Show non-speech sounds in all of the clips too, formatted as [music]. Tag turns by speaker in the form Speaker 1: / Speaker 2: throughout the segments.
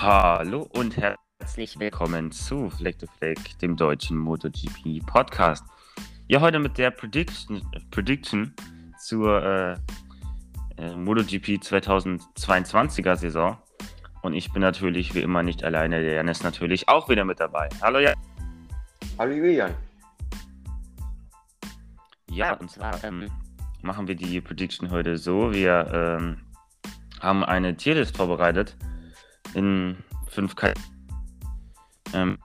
Speaker 1: Hallo und herzlich willkommen zu Fleck to Fleck, dem deutschen MotoGP Podcast. Ja, heute mit der Prediction, Prediction zur äh, äh, MotoGP 2022er Saison. Und ich bin natürlich wie immer nicht alleine. Der Jan ist natürlich auch wieder mit dabei. Hallo Jan.
Speaker 2: Hallo Julian.
Speaker 1: Ja, und zwar ähm, machen wir die Prediction heute so. Wir ähm, haben eine Tierlist vorbereitet in fünf Kategorien. Ähm,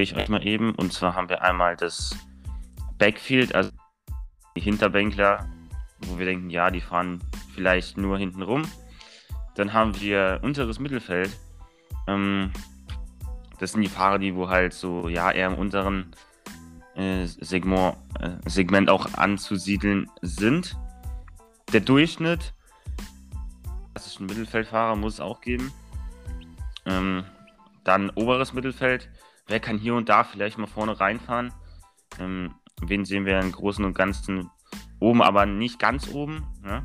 Speaker 1: ich euch mal eben. Und zwar haben wir einmal das Backfield, also die Hinterbänkler, wo wir denken, ja, die fahren vielleicht nur hinten rum. Dann haben wir unteres Mittelfeld. Ähm, das sind die Fahrer, die wo halt so, ja, eher im unteren äh, Segment, äh, Segment auch anzusiedeln sind. Der Durchschnitt, ein Mittelfeldfahrer, muss es auch geben. Ähm, dann oberes Mittelfeld. Wer kann hier und da vielleicht mal vorne reinfahren? Ähm, wen sehen wir im Großen und Ganzen oben, aber nicht ganz oben? Ne?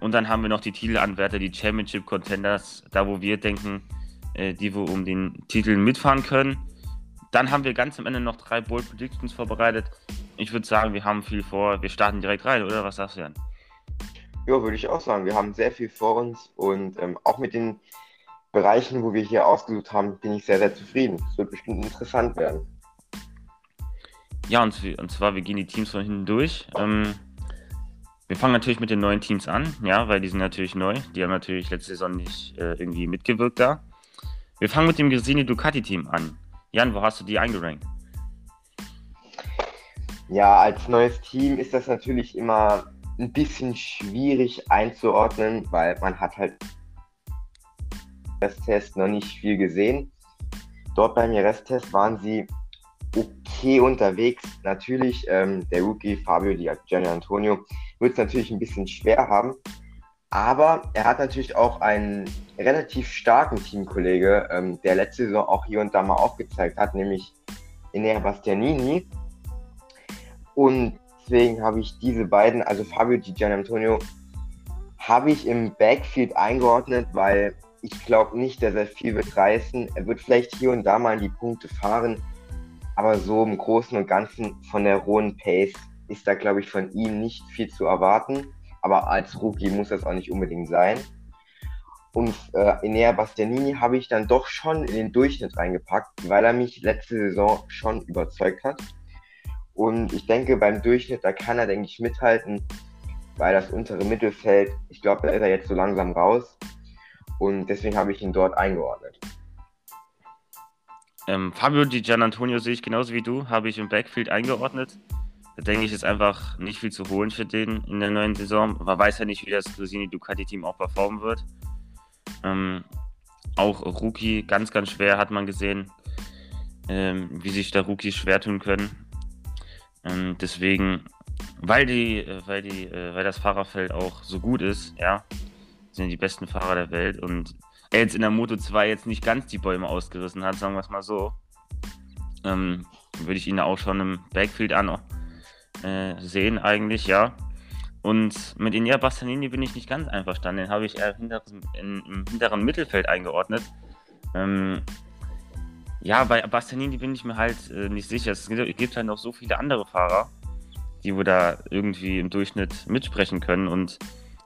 Speaker 1: Und dann haben wir noch die Titelanwärter, die Championship Contenders, da wo wir denken, äh, die wo um den Titel mitfahren können. Dann haben wir ganz am Ende noch drei Bold Predictions vorbereitet. Ich würde sagen, wir haben viel vor. Wir starten direkt rein, oder was sagst du, Jan?
Speaker 2: Ja, würde ich auch sagen. Wir haben sehr viel vor uns und ähm, auch mit den Bereichen, wo wir hier ausgesucht haben, bin ich sehr, sehr zufrieden. Es wird bestimmt interessant werden.
Speaker 1: Ja, und, und zwar, wir gehen die Teams von hinten durch. Ähm, wir fangen natürlich mit den neuen Teams an, ja, weil die sind natürlich neu. Die haben natürlich letzte Saison nicht äh, irgendwie mitgewirkt da. Wir fangen mit dem Gresini Ducati Team an. Jan, wo hast du die eingerankt?
Speaker 2: Ja, als neues Team ist das natürlich immer ein bisschen schwierig einzuordnen, weil man hat halt Resttest noch nicht viel gesehen. Dort beim Resttest waren sie okay unterwegs. Natürlich, ähm, der Rookie Fabio Di Gianni Antonio wird es natürlich ein bisschen schwer haben. Aber er hat natürlich auch einen relativ starken Teamkollege, ähm, der letzte Saison auch hier und da mal aufgezeigt hat, nämlich Enea Bastianini. Und deswegen habe ich diese beiden, also Fabio Di Gian Antonio, habe ich im Backfield eingeordnet, weil ich glaube nicht, dass er viel wird reißen. Er wird vielleicht hier und da mal in die Punkte fahren, aber so im Großen und Ganzen von der hohen Pace ist da, glaube ich, von ihm nicht viel zu erwarten. Aber als Rookie muss das auch nicht unbedingt sein. Und äh, Enea Bastianini habe ich dann doch schon in den Durchschnitt reingepackt, weil er mich letzte Saison schon überzeugt hat. Und ich denke, beim Durchschnitt, da kann er, denke ich, mithalten, weil das untere Mittelfeld, ich glaube, da ist er jetzt so langsam raus. Und deswegen habe ich ihn dort eingeordnet.
Speaker 1: Ähm, Fabio Di Gianantonio sehe ich genauso wie du, habe ich im Backfield eingeordnet. Da denke ich, ist einfach nicht viel zu holen für den in der neuen Saison. Man weiß ja nicht, wie das Gresini Ducati-Team auch performen wird. Ähm, auch Rookie, ganz, ganz schwer hat man gesehen, ähm, wie sich da Rookies schwer tun können. Ähm, deswegen, weil die, weil die, äh, weil das Fahrerfeld auch so gut ist, ja, sind die besten Fahrer der Welt und er jetzt in der Moto 2 jetzt nicht ganz die Bäume ausgerissen hat, sagen wir es mal so, ähm, würde ich ihn auch schon im Backfield an äh, sehen, eigentlich, ja. Und mit Inia Bastianini bin ich nicht ganz einverstanden. Den habe ich eher hinter, in, im hinteren Mittelfeld eingeordnet. Ähm, ja, bei Bastianini bin ich mir halt äh, nicht sicher. Es gibt halt noch so viele andere Fahrer, die wo da irgendwie im Durchschnitt mitsprechen können. Und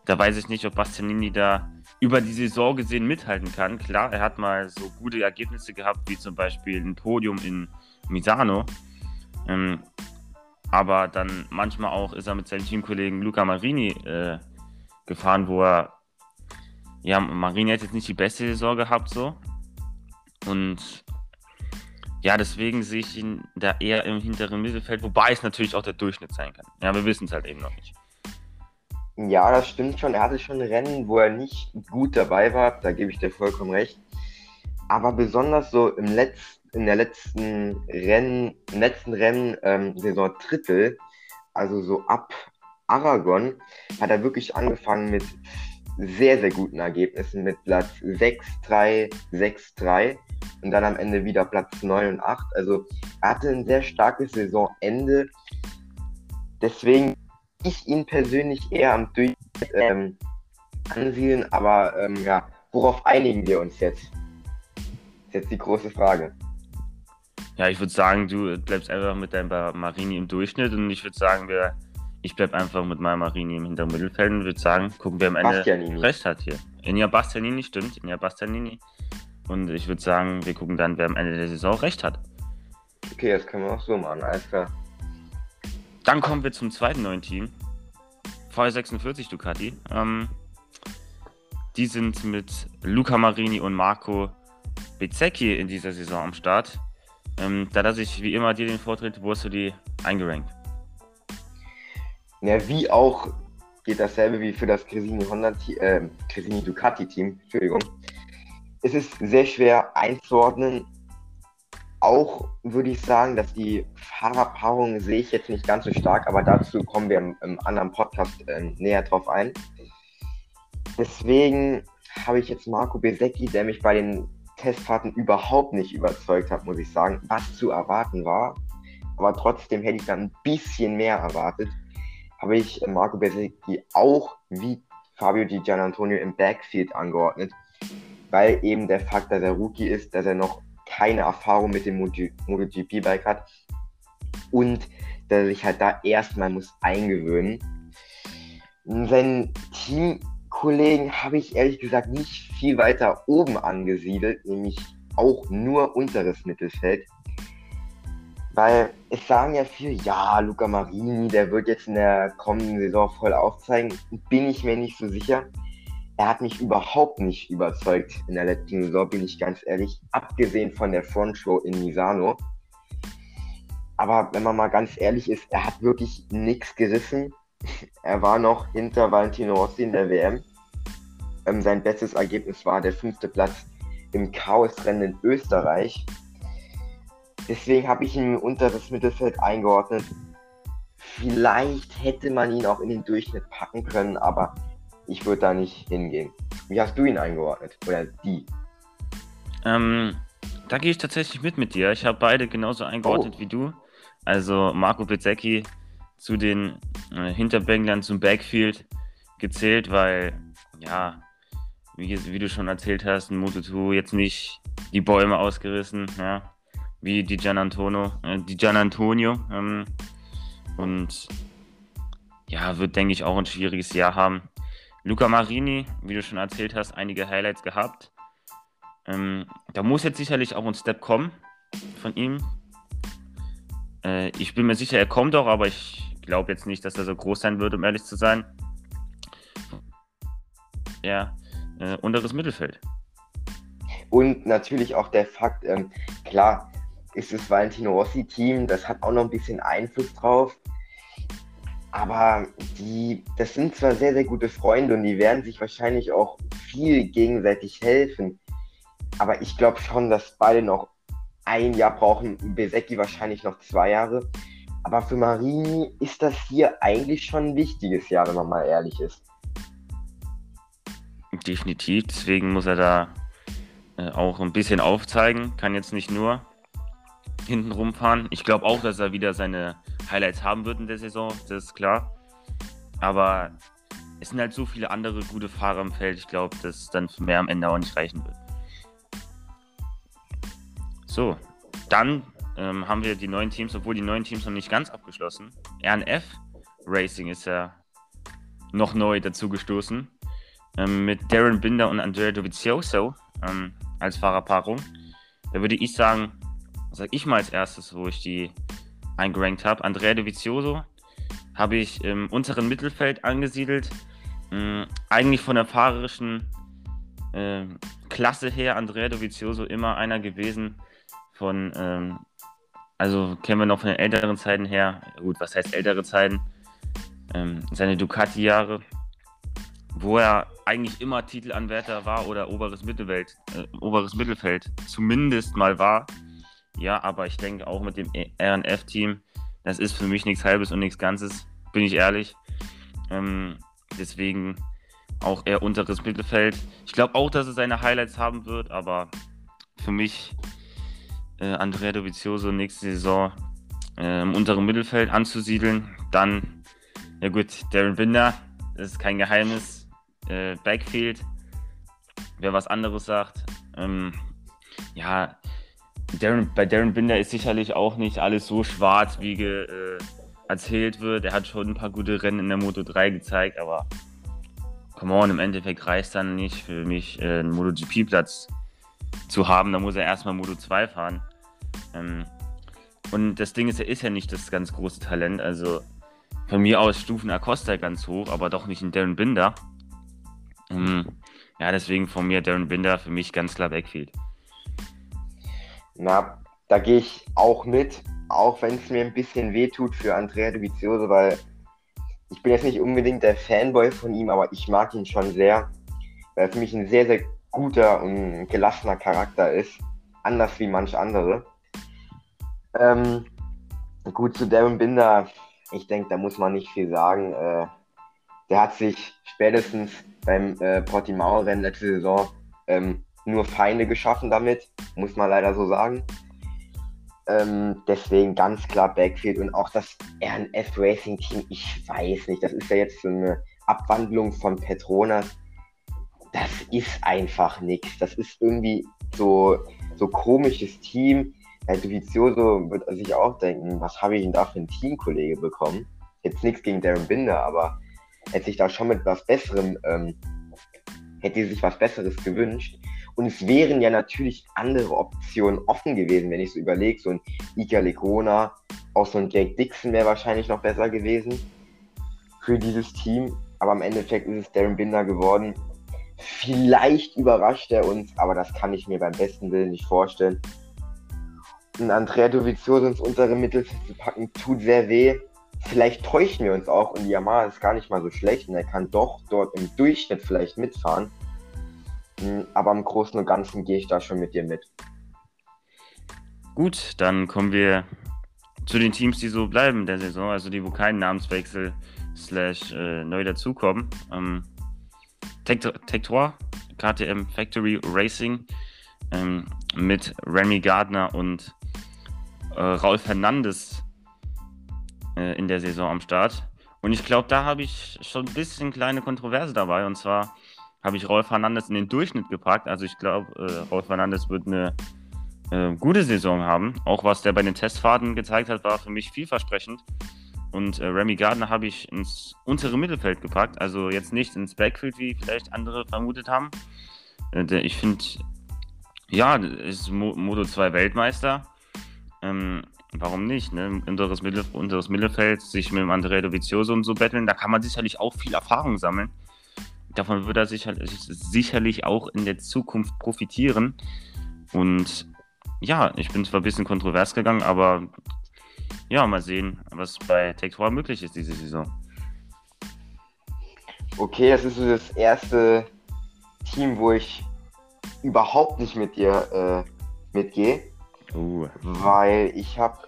Speaker 1: da weiß ich nicht, ob Bastianini da über die Saison gesehen mithalten kann. Klar, er hat mal so gute Ergebnisse gehabt, wie zum Beispiel ein Podium in Misano. Ähm, aber dann manchmal auch ist er mit seinem Teamkollegen Luca Marini äh, gefahren, wo er, ja, Marini hat jetzt nicht die beste Saison gehabt, so. Und ja, deswegen sehe ich ihn da eher im hinteren Mittelfeld, wobei es natürlich auch der Durchschnitt sein kann. Ja, wir wissen es halt eben noch nicht.
Speaker 2: Ja, das stimmt schon. Er hatte schon Rennen, wo er nicht gut dabei war. Da gebe ich dir vollkommen recht. Aber besonders so im letzten, in der letzten Rennen, im letzten Rennen ähm, Saison Drittel, also so ab Aragon, hat er wirklich angefangen mit sehr, sehr guten Ergebnissen mit Platz 6, 3, 6, 3 und dann am Ende wieder Platz 9 und 8. Also er hatte ein sehr starkes Saisonende. Deswegen ich ihn persönlich eher am Durchschnitt ähm, ansiedeln, aber ähm, ja, worauf einigen wir uns jetzt? Das ist jetzt die große Frage.
Speaker 1: Ja, ich würde sagen, du bleibst einfach mit deinem Marini im Durchschnitt und ich würde sagen, wir, ich bleibe einfach mit meinem Marini im hinteren Mittelfeld und würde sagen, gucken, wer am Ende Bastianini. recht hat hier. Inja Bastianini, stimmt, Inja Bastianini. Und ich würde sagen, wir gucken dann, wer am Ende der Saison recht hat.
Speaker 2: Okay, das können wir auch so machen, alles klar.
Speaker 1: Dann kommen wir zum zweiten neuen Team. V46 Ducati. Ähm, die sind mit Luca Marini und Marco Bezzecchi in dieser Saison am Start. Ähm, da lasse ich wie immer dir den Vortritt, wo hast du die eingerankt?
Speaker 2: Ja, wie auch geht dasselbe wie für das Cresini, Honda, äh, Cresini Ducati Team. Entschuldigung. Es ist sehr schwer einzuordnen. Auch würde ich sagen, dass die Fahrerpaarung sehe ich jetzt nicht ganz so stark, aber dazu kommen wir im, im anderen Podcast äh, näher drauf ein. Deswegen habe ich jetzt Marco Besecchi, der mich bei den Testfahrten überhaupt nicht überzeugt hat, muss ich sagen, was zu erwarten war. Aber trotzdem hätte ich dann ein bisschen mehr erwartet. Habe ich Marco Besecchi auch wie Fabio Di Gianantonio im Backfield angeordnet, weil eben der Fakt, dass er Rookie ist, dass er noch keine Erfahrung mit dem MotoGP-Bike hat und dass er sich halt da erstmal muss eingewöhnen. Sein Team Kollegen habe ich ehrlich gesagt nicht viel weiter oben angesiedelt, nämlich auch nur unteres Mittelfeld. Weil es sagen ja viele, ja, Luca Marini, der wird jetzt in der kommenden Saison voll aufzeigen. Bin ich mir nicht so sicher. Er hat mich überhaupt nicht überzeugt in der letzten Saison, bin ich ganz ehrlich. Abgesehen von der Frontshow in Misano. Aber wenn man mal ganz ehrlich ist, er hat wirklich nichts gerissen. [laughs] Er war noch hinter Valentino Rossi in der WM. Ähm, sein bestes Ergebnis war der fünfte Platz im Chaosrennen in Österreich. Deswegen habe ich ihn im unteres Mittelfeld eingeordnet. Vielleicht hätte man ihn auch in den Durchschnitt packen können, aber ich würde da nicht hingehen. Wie hast du ihn eingeordnet? Oder die?
Speaker 1: Ähm, da gehe ich tatsächlich mit mit dir. Ich habe beide genauso eingeordnet oh. wie du. Also Marco Pizzecchi zu den äh, Hinterbänglern zum Backfield gezählt, weil ja, wie, wie du schon erzählt hast, in Moto2 jetzt nicht die Bäume ausgerissen, ja, wie die Gian Antonio, äh, die Gian Antonio. Ähm, und ja, wird, denke ich, auch ein schwieriges Jahr haben. Luca Marini, wie du schon erzählt hast, einige Highlights gehabt. Ähm, da muss jetzt sicherlich auch ein Step kommen von ihm. Äh, ich bin mir sicher, er kommt auch, aber ich glaube jetzt nicht, dass er so groß sein wird, um ehrlich zu sein. Ja, äh, unteres Mittelfeld.
Speaker 2: Und natürlich auch der Fakt, ähm, klar, ist das Valentino Rossi-Team, das hat auch noch ein bisschen Einfluss drauf. Aber die, das sind zwar sehr, sehr gute Freunde und die werden sich wahrscheinlich auch viel gegenseitig helfen. Aber ich glaube schon, dass beide noch ein Jahr brauchen. Besecki wahrscheinlich noch zwei Jahre. Aber für Marini ist das hier eigentlich schon ein wichtiges Jahr, wenn man mal ehrlich ist.
Speaker 1: Definitiv, deswegen muss er da äh, auch ein bisschen aufzeigen. Kann jetzt nicht nur hinten rumfahren. Ich glaube auch, dass er wieder seine Highlights haben wird in der Saison, das ist klar. Aber es sind halt so viele andere gute Fahrer im Feld. Ich glaube, dass dann mehr am Ende auch nicht reichen wird. So, dann ähm, haben wir die neuen Teams, obwohl die neuen Teams noch nicht ganz abgeschlossen. RNF Racing ist ja noch neu dazu gestoßen ähm, mit Darren Binder und Andrea Dovizioso ähm, als Fahrerpaarung. Da würde ich sagen, sage ich mal als erstes, wo ich die eingerankt habe. Andrea Dovizioso habe ich im unteren Mittelfeld angesiedelt. Ähm, eigentlich von der fahrerischen äh, Klasse her Andrea Dovizioso immer einer gewesen von, ähm, also kennen wir noch von den älteren Zeiten her. Gut, was heißt ältere Zeiten? Ähm, seine Ducati-Jahre, wo er eigentlich immer Titelanwärter war oder oberes Mittelfeld, äh, oberes Mittelfeld zumindest mal war. Ja, aber ich denke auch mit dem RNF-Team, das ist für mich nichts Halbes und nichts Ganzes, bin ich ehrlich. Ähm, deswegen auch eher unteres Mittelfeld. Ich glaube auch, dass er seine Highlights haben wird, aber für mich äh, Andrea Dovizioso nächste Saison äh, im unteren Mittelfeld anzusiedeln. Dann, ja gut, Darren Binder, das ist kein Geheimnis, äh, Backfield. wer was anderes sagt. Ähm, ja, Darren, bei Darren Binder ist sicherlich auch nicht alles so schwarz, wie ge, äh, erzählt wird. Er hat schon ein paar gute Rennen in der Moto 3 gezeigt, aber come on, im Endeffekt reicht dann nicht für mich, äh, einen MotoGP-Platz zu haben. Da muss er erstmal Moto 2 fahren. Ähm, und das Ding ist, er ist ja nicht das ganz große Talent. Also von mir aus stufen Acosta ganz hoch, aber doch nicht in Darren Binder. Ähm, ja, deswegen von mir Darren Binder für mich ganz klar Backfield.
Speaker 2: Na, da gehe ich auch mit, auch wenn es mir ein bisschen wehtut für Andrea Dovizioso, weil ich bin jetzt nicht unbedingt der Fanboy von ihm, aber ich mag ihn schon sehr, weil er für mich ein sehr, sehr guter und gelassener Charakter ist, anders wie manch andere. Ähm, gut, zu Darren Binder, ich denke, da muss man nicht viel sagen. Äh, der hat sich spätestens beim äh, Portimao-Rennen letzte Saison ähm, nur Feinde geschaffen damit, muss man leider so sagen. Ähm, deswegen ganz klar Backfield und auch das RNF Racing Team, ich weiß nicht, das ist ja jetzt so eine Abwandlung von Petronas. Das ist einfach nichts. Das ist irgendwie so, so komisches Team. Herr Dovizioso wird sich auch denken, was habe ich denn da für einen Teamkollege bekommen? Jetzt nichts gegen Darren Binder, aber hätte sich da schon mit was Besserem, ähm, hätte sich was Besseres gewünscht. Und es wären ja natürlich andere Optionen offen gewesen, wenn ich so überlege. So ein Ika Lecona, auch so ein Jake Dixon wäre wahrscheinlich noch besser gewesen für dieses Team. Aber im Endeffekt ist es Darren Binder geworden. Vielleicht überrascht er uns, aber das kann ich mir beim besten Willen nicht vorstellen einen Andrea Dovizioso ins untere Mittelfeld zu packen, tut sehr weh. Vielleicht täuschen wir uns auch und Yamaha ist gar nicht mal so schlecht und er kann doch dort im Durchschnitt vielleicht mitfahren. Hm, aber im Großen und Ganzen gehe ich da schon mit dir mit.
Speaker 1: Gut, dann kommen wir zu den Teams, die so bleiben der Saison, also die, wo kein Namenswechsel slash äh, neu dazukommen. Ähm, Tech3, KTM Factory Racing ähm, mit Remy Gardner und äh, Raul Fernandes äh, in der Saison am Start. Und ich glaube, da habe ich schon ein bisschen kleine Kontroverse dabei. Und zwar habe ich Raul Fernandes in den Durchschnitt gepackt. Also ich glaube, äh, Raul Fernandes wird eine äh, gute Saison haben. Auch was der bei den Testfahrten gezeigt hat, war für mich vielversprechend. Und äh, Remy Gardner habe ich ins untere Mittelfeld gepackt. Also jetzt nicht ins Backfield, wie vielleicht andere vermutet haben. Äh, ich finde, ja, ist Mo Moto 2 Weltmeister. Ähm, warum nicht? Ne? Unteres, Mittel, unteres Mittelfeld, sich mit dem Andrea Dovizioso und so betteln, da kann man sicherlich auch viel Erfahrung sammeln. Davon wird er sicherlich, sicherlich auch in der Zukunft profitieren. Und ja, ich bin zwar ein bisschen kontrovers gegangen, aber ja, mal sehen, was bei 2 möglich ist diese Saison.
Speaker 2: Okay, das ist so das erste Team, wo ich überhaupt nicht mit dir äh, mitgehe. Uh. Weil ich habe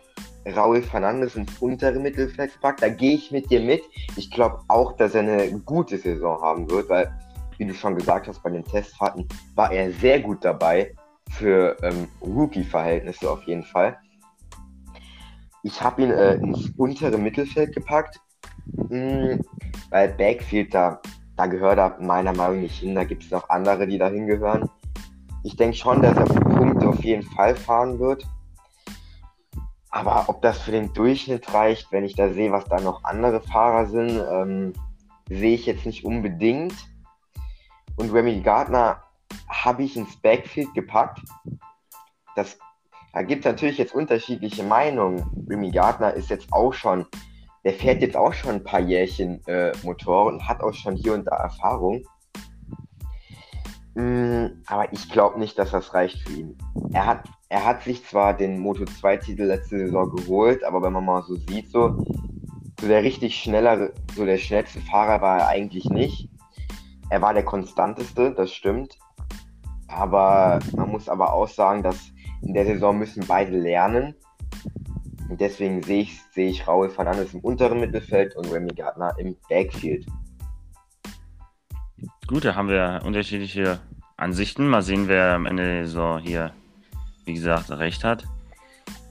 Speaker 2: Raul Fernandes ins untere Mittelfeld gepackt. Da gehe ich mit dir mit. Ich glaube auch, dass er eine gute Saison haben wird, weil, wie du schon gesagt hast, bei den Testfahrten war er sehr gut dabei für ähm, Rookie-Verhältnisse auf jeden Fall. Ich habe ihn äh, ins untere Mittelfeld gepackt, mh, hm, weil Backfield da, da gehört er meiner Meinung nach nicht hin. Da gibt es noch andere, die da hingehören. Ich denke schon, dass er Punkte auf jeden Fall fahren wird. Aber ob das für den Durchschnitt reicht, wenn ich da sehe, was da noch andere Fahrer sind, ähm, sehe ich jetzt nicht unbedingt. Und Remy Gardner habe ich ins Backfield gepackt. Das, da gibt es natürlich jetzt unterschiedliche Meinungen. Remy Gardner ist jetzt auch schon, der fährt jetzt auch schon ein paar Jährchen äh, Motor und hat auch schon hier und da Erfahrung. Mm, aber ich glaube nicht, dass das reicht für ihn. Er hat, er hat sich zwar den Moto2-Titel letzte Saison geholt, aber wenn man mal so sieht, so, so der richtig schnellere, so der schnellste Fahrer war er eigentlich nicht. Er war der konstanteste, das stimmt. Aber man muss aber auch sagen, dass in der Saison müssen beide lernen. Und deswegen sehe ich, sehe ich Raul Fernandes im unteren Mittelfeld und Remy Gardner im Backfield.
Speaker 1: Gut, da haben wir unterschiedliche Ansichten. Mal sehen, wer am Ende der Saison hier, wie gesagt, recht hat.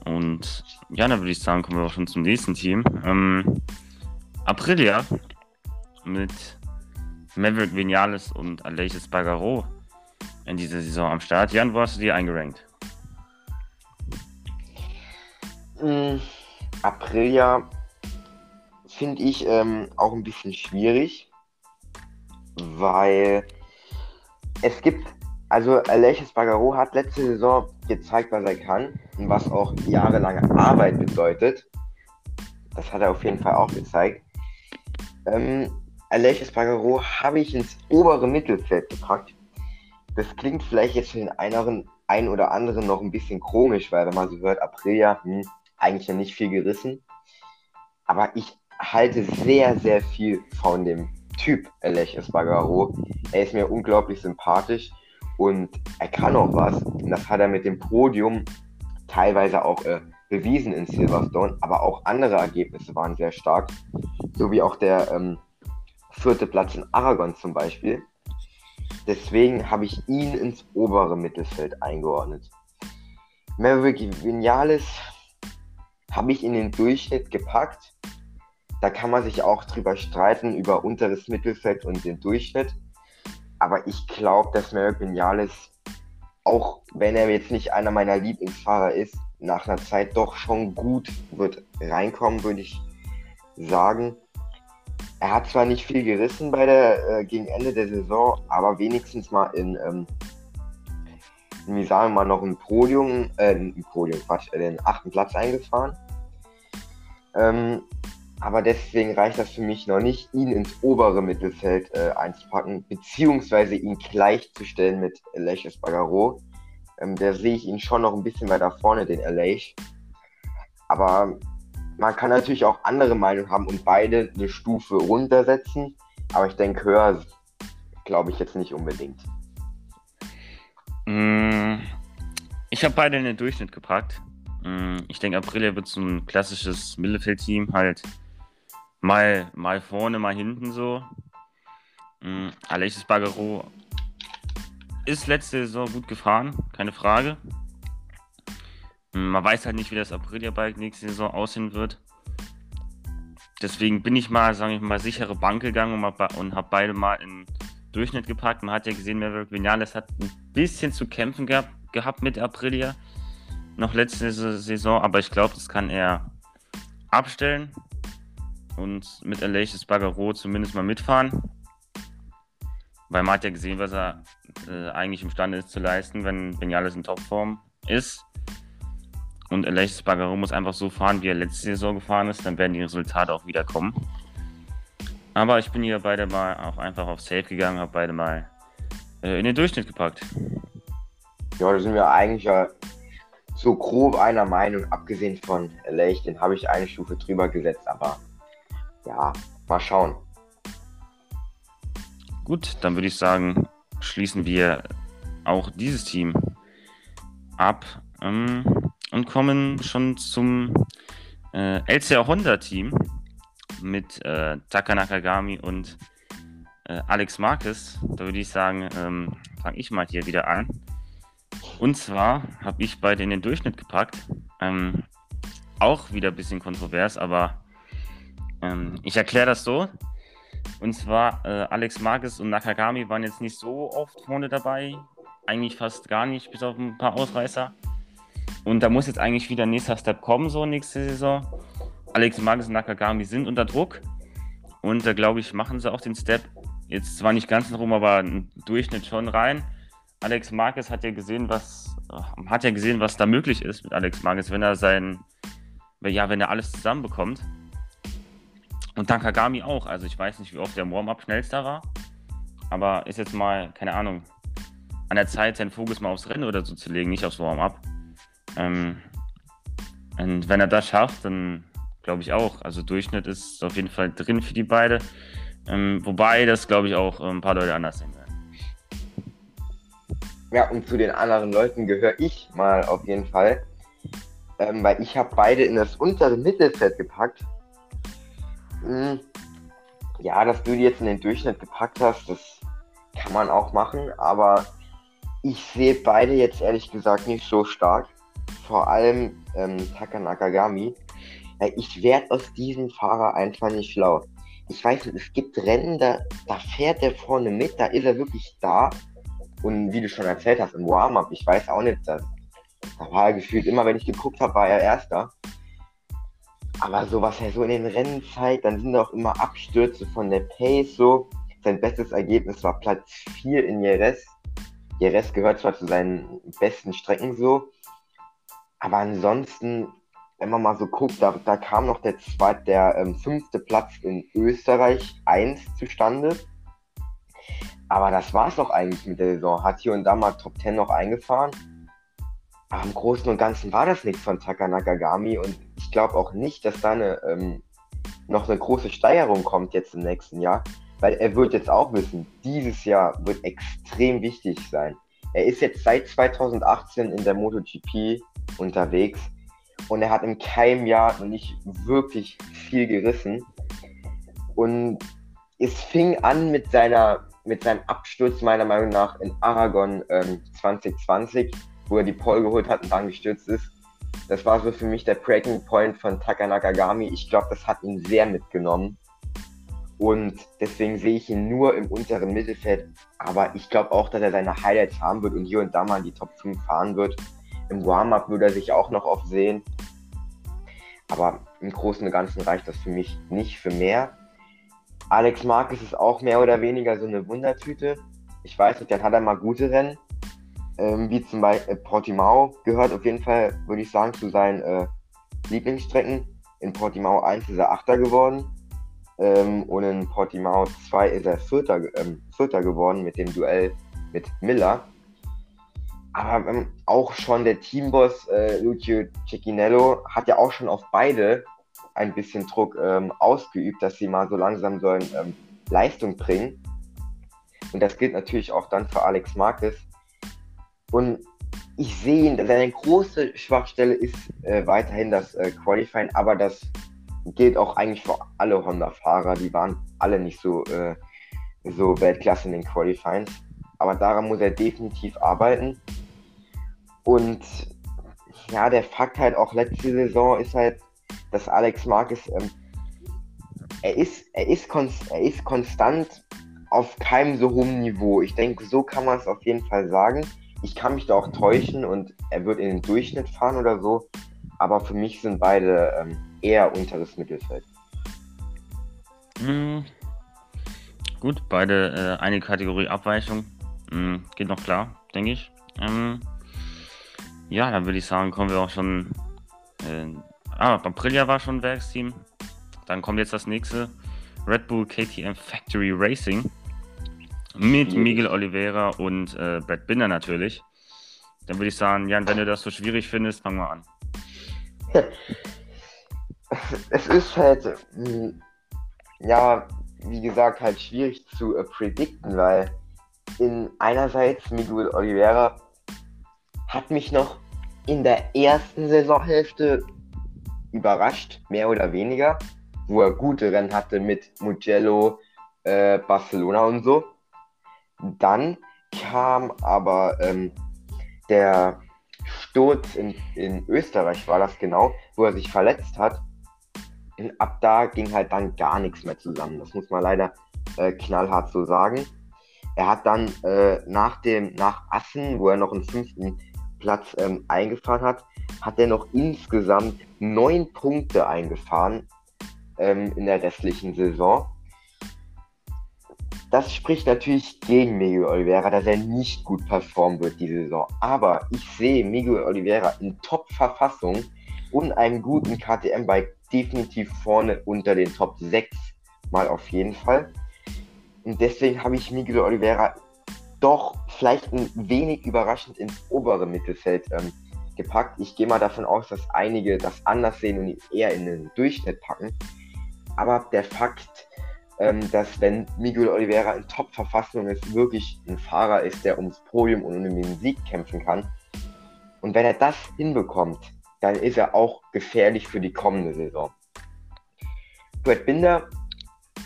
Speaker 1: Und ja, dann würde ich sagen, kommen wir auch schon zum nächsten Team. Ähm, Aprilia mit Maverick Vinales und Aleix Bagaro in dieser Saison am Start. Jan, wo hast du die eingerankt?
Speaker 2: Mm, Aprilia finde ich ähm, auch ein bisschen schwierig, weil es gibt, also Alexis Bagaro hat letzte Saison gezeigt, was er kann und was auch jahrelange Arbeit bedeutet. Das hat er auf jeden Fall auch gezeigt. Ähm, Alexis Bagaro habe ich ins obere Mittelfeld gepackt. Das klingt vielleicht jetzt für den einen, einen oder anderen noch ein bisschen komisch, weil wenn man so hört, Aprilia, hm, eigentlich ja nicht viel gerissen. Aber ich halte sehr, sehr viel von dem Typ Alech Espargaro. Er ist mir unglaublich sympathisch und er kann auch was. Und das hat er mit dem Podium teilweise auch äh, bewiesen in Silverstone, aber auch andere Ergebnisse waren sehr stark. So wie auch der ähm, vierte Platz in Aragon zum Beispiel. Deswegen habe ich ihn ins obere Mittelfeld eingeordnet. Maverick Vinales habe ich in den Durchschnitt gepackt. Da kann man sich auch drüber streiten, über unteres Mittelfeld und den Durchschnitt. Aber ich glaube, dass Merrick Vinales, auch wenn er jetzt nicht einer meiner Lieblingsfahrer ist, nach einer Zeit doch schon gut wird reinkommen, würde ich sagen. Er hat zwar nicht viel gerissen bei der, äh, gegen Ende der Saison, aber wenigstens mal in ähm, wie sagen wir mal, noch ein Podium, äh, ein Podium, Quatsch, äh, den achten Platz eingefahren. Ähm, aber deswegen reicht das für mich noch nicht, ihn ins obere Mittelfeld äh, einzupacken, beziehungsweise ihn gleichzustellen mit Aleix Espargaro. Ähm, der sehe ich ihn schon noch ein bisschen weiter vorne, den Aleix. Aber man kann natürlich auch andere Meinungen haben und beide eine Stufe runtersetzen. Aber ich denke, höher glaube ich jetzt nicht unbedingt.
Speaker 1: Mm, ich habe beide in den Durchschnitt gepackt. Mm, ich denke, Aprilia wird so ein klassisches Mittelfeldteam, halt mal, mal vorne, mal hinten so. Mm, Alexis Bagaro ist letzte Saison gut gefahren, keine Frage. Man weiß halt nicht, wie das Aprilia-Bike nächste Saison aussehen wird. Deswegen bin ich mal, sage ich mal, sichere Bank gegangen und, und habe beide mal in Durchschnitt gepackt. Man hat ja gesehen, Maverick Vinales hat ein bisschen zu kämpfen gehabt, gehabt mit Aprilia. Noch letzte Saison, aber ich glaube, das kann er abstellen und mit Aleix Bagaro zumindest mal mitfahren. Weil man hat ja gesehen, was er äh, eigentlich imstande ist zu leisten, wenn Vinales in Topform ist. Und Aleix Bagaro muss einfach so fahren, wie er letzte Saison gefahren ist, dann werden die Resultate auch wieder kommen. Aber ich bin hier beide mal auch einfach auf Safe gegangen, habe beide mal äh, in den Durchschnitt gepackt.
Speaker 2: Ja, da sind wir eigentlich ja so grob einer Meinung, abgesehen von Lech, den habe ich eine Stufe drüber gesetzt, aber ja, mal schauen.
Speaker 1: Gut, dann würde ich sagen, schließen wir auch dieses Team ab ähm, und kommen schon zum äh, LCR Honda Team mit äh, Taka Nakagami und äh, Alex Marquez. Da würde ich sagen, ähm, fange ich mal hier wieder an. Und zwar habe ich beide in den Durchschnitt gepackt. Ähm, auch wieder ein bisschen kontrovers, aber ähm, ich erkläre das so. Und zwar, äh, Alex Marquez und Nakagami waren jetzt nicht so oft vorne dabei. Eigentlich fast gar nicht, bis auf ein paar Ausreißer. Und da muss jetzt eigentlich wieder ein nächster Step kommen, so nächste Saison. Alex Marquez und Nakagami sind unter Druck. Und da glaube ich, machen sie auch den Step. Jetzt zwar nicht ganz rum, aber im Durchschnitt schon rein. Alex Marquez hat ja gesehen, was hat ja gesehen, was da möglich ist mit Alex Marquez, wenn er sein, ja, wenn er alles zusammenbekommt. Und Nakagami auch. Also ich weiß nicht, wie oft der Warm-up schnellster war. Aber ist jetzt mal, keine Ahnung, an der Zeit, seinen Fokus mal aufs Rennen oder so zu legen, nicht aufs Warm-up. Ähm, und wenn er das schafft, dann glaube ich auch. Also Durchschnitt ist auf jeden Fall drin für die beide. Ähm, wobei das, glaube ich, auch ein paar Leute anders sehen werden.
Speaker 2: Ja, und zu den anderen Leuten gehöre ich mal auf jeden Fall. Ähm, weil ich habe beide in das untere Mittelfeld gepackt. Hm, ja, dass du die jetzt in den Durchschnitt gepackt hast, das kann man auch machen. Aber ich sehe beide jetzt ehrlich gesagt nicht so stark. Vor allem ähm, Taka Nakagami ich werde aus diesem Fahrer einfach nicht schlau. Ich weiß es gibt Rennen, da, da fährt er vorne mit, da ist er wirklich da. Und wie du schon erzählt hast, im Warm-Up, ich weiß auch nicht, dass, da war er gefühlt immer, wenn ich geguckt habe, war er Erster. Aber so was er so in den Rennen zeigt, dann sind auch immer Abstürze von der Pace so. Sein bestes Ergebnis war Platz 4 in Jerez. Jerez gehört zwar zu seinen besten Strecken so, aber ansonsten, wenn man mal so guckt, da, da kam noch der zweite, der ähm, fünfte Platz in Österreich 1 zustande. Aber das war es doch eigentlich mit der Saison. Hat hier und da mal Top 10 noch eingefahren. Aber im Großen und Ganzen war das nichts von Taka Nakagami und ich glaube auch nicht, dass da eine, ähm, noch eine große Steigerung kommt jetzt im nächsten Jahr, weil er wird jetzt auch wissen, dieses Jahr wird extrem wichtig sein. Er ist jetzt seit 2018 in der MotoGP unterwegs und er hat in keinem Jahr noch nicht wirklich viel gerissen. Und es fing an mit seiner mit seinem Absturz meiner Meinung nach in Aragon ähm, 2020 wo er die Pole geholt hat und dann gestürzt ist. Das war so für mich der Breaking Point von Taka Nakagami. Ich glaube, das hat ihn sehr mitgenommen. Und deswegen sehe ich ihn nur im unteren Mittelfeld. Aber ich glaube auch, dass er seine Highlights haben wird und hier und da mal in die Top 5 fahren wird. Im Warm-Up würde er sich auch noch oft sehen. Aber im Großen und Ganzen reicht das für mich nicht für mehr. Alex Marquez ist auch mehr oder weniger so eine Wundertüte. Ich weiß nicht, dann hat er mal gute Rennen ähm, wie zum Beispiel äh, Portimao gehört auf jeden Fall, würde ich sagen, zu seinen äh, Lieblingsstrecken. In Portimao 1 ist er Achter geworden ähm, und in Portimao 2 ist er Vierter, ähm, Vierter geworden mit dem Duell mit Miller. Aber ähm, auch schon der Teamboss äh, Lucio Cecchinello hat ja auch schon auf beide ein bisschen Druck ähm, ausgeübt, dass sie mal so langsam sollen ähm, Leistung bringen. Und das gilt natürlich auch dann für Alex Marquez, und ich sehe ihn, seine große Schwachstelle ist äh, weiterhin das äh, Qualifying, aber das gilt auch eigentlich für alle Honda-Fahrer. Die waren alle nicht so, äh, so Weltklasse in den Qualifyings. Aber daran muss er definitiv arbeiten. Und ja, der Fakt halt auch letzte Saison ist halt, dass Alex Marquez, ähm, er, ist, er, ist er ist konstant auf keinem so hohen Niveau. Ich denke, so kann man es auf jeden Fall sagen ich kann mich da auch täuschen und er wird in den Durchschnitt fahren oder so. Aber für mich sind beide ähm, eher unteres Mittelfeld.
Speaker 1: Mhm. Gut, beide äh, eine Kategorie Abweichung. Mhm, geht noch klar, denke ich. Ähm, ja, dann würde ich sagen, kommen wir auch schon. Äh, ah, Aprilia war schon Werksteam. Dann kommt jetzt das nächste. Red Bull KTM Factory Racing. Mit Miguel Oliveira und äh, Brad Binder natürlich. Dann würde ich sagen, Jan, wenn du das so schwierig findest, fangen wir an. [laughs]
Speaker 2: Es ist halt, hm, ja, wie gesagt, halt schwierig zu äh, predikten, weil in einerseits Miguel Oliveira hat mich noch in der ersten Saisonhälfte überrascht, mehr oder weniger, wo er gute Rennen hatte mit Mugello, äh, Barcelona und so. Dann kam aber ähm, der Sturz in, in Österreich, war das genau, wo er sich verletzt hat. Und ab da ging halt dann gar nichts mehr zusammen. Das muss man leider äh, knallhart so sagen. Er hat dann äh, nach dem, nach Assen, wo er noch einen fünften Platz ähm, eingefahren hat, hat er noch insgesamt neun Punkte eingefahren ähm, in der restlichen Saison. Das spricht natürlich gegen Miguel Oliveira, dass er nicht gut performen wird diese Saison. Aber ich sehe Miguel Oliveira in Top-Verfassung und einem guten KTM-Bike definitiv vorne unter den Top 6 mal auf jeden Fall. Und deswegen habe ich Miguel Oliveira doch vielleicht ein wenig überraschend ins obere Mittelfeld ähm, gepackt. Ich gehe mal davon aus, dass einige das anders sehen und ihn eher in den Durchschnitt packen. Aber der Fakt, ähm, dass wenn Miguel Oliveira in Top-Verfassung ist, wirklich ein Fahrer ist, der ums Podium und um den Sieg kämpfen kann. Und wenn er das hinbekommt, dann ist er auch gefährlich für die kommende Saison. Fred Binder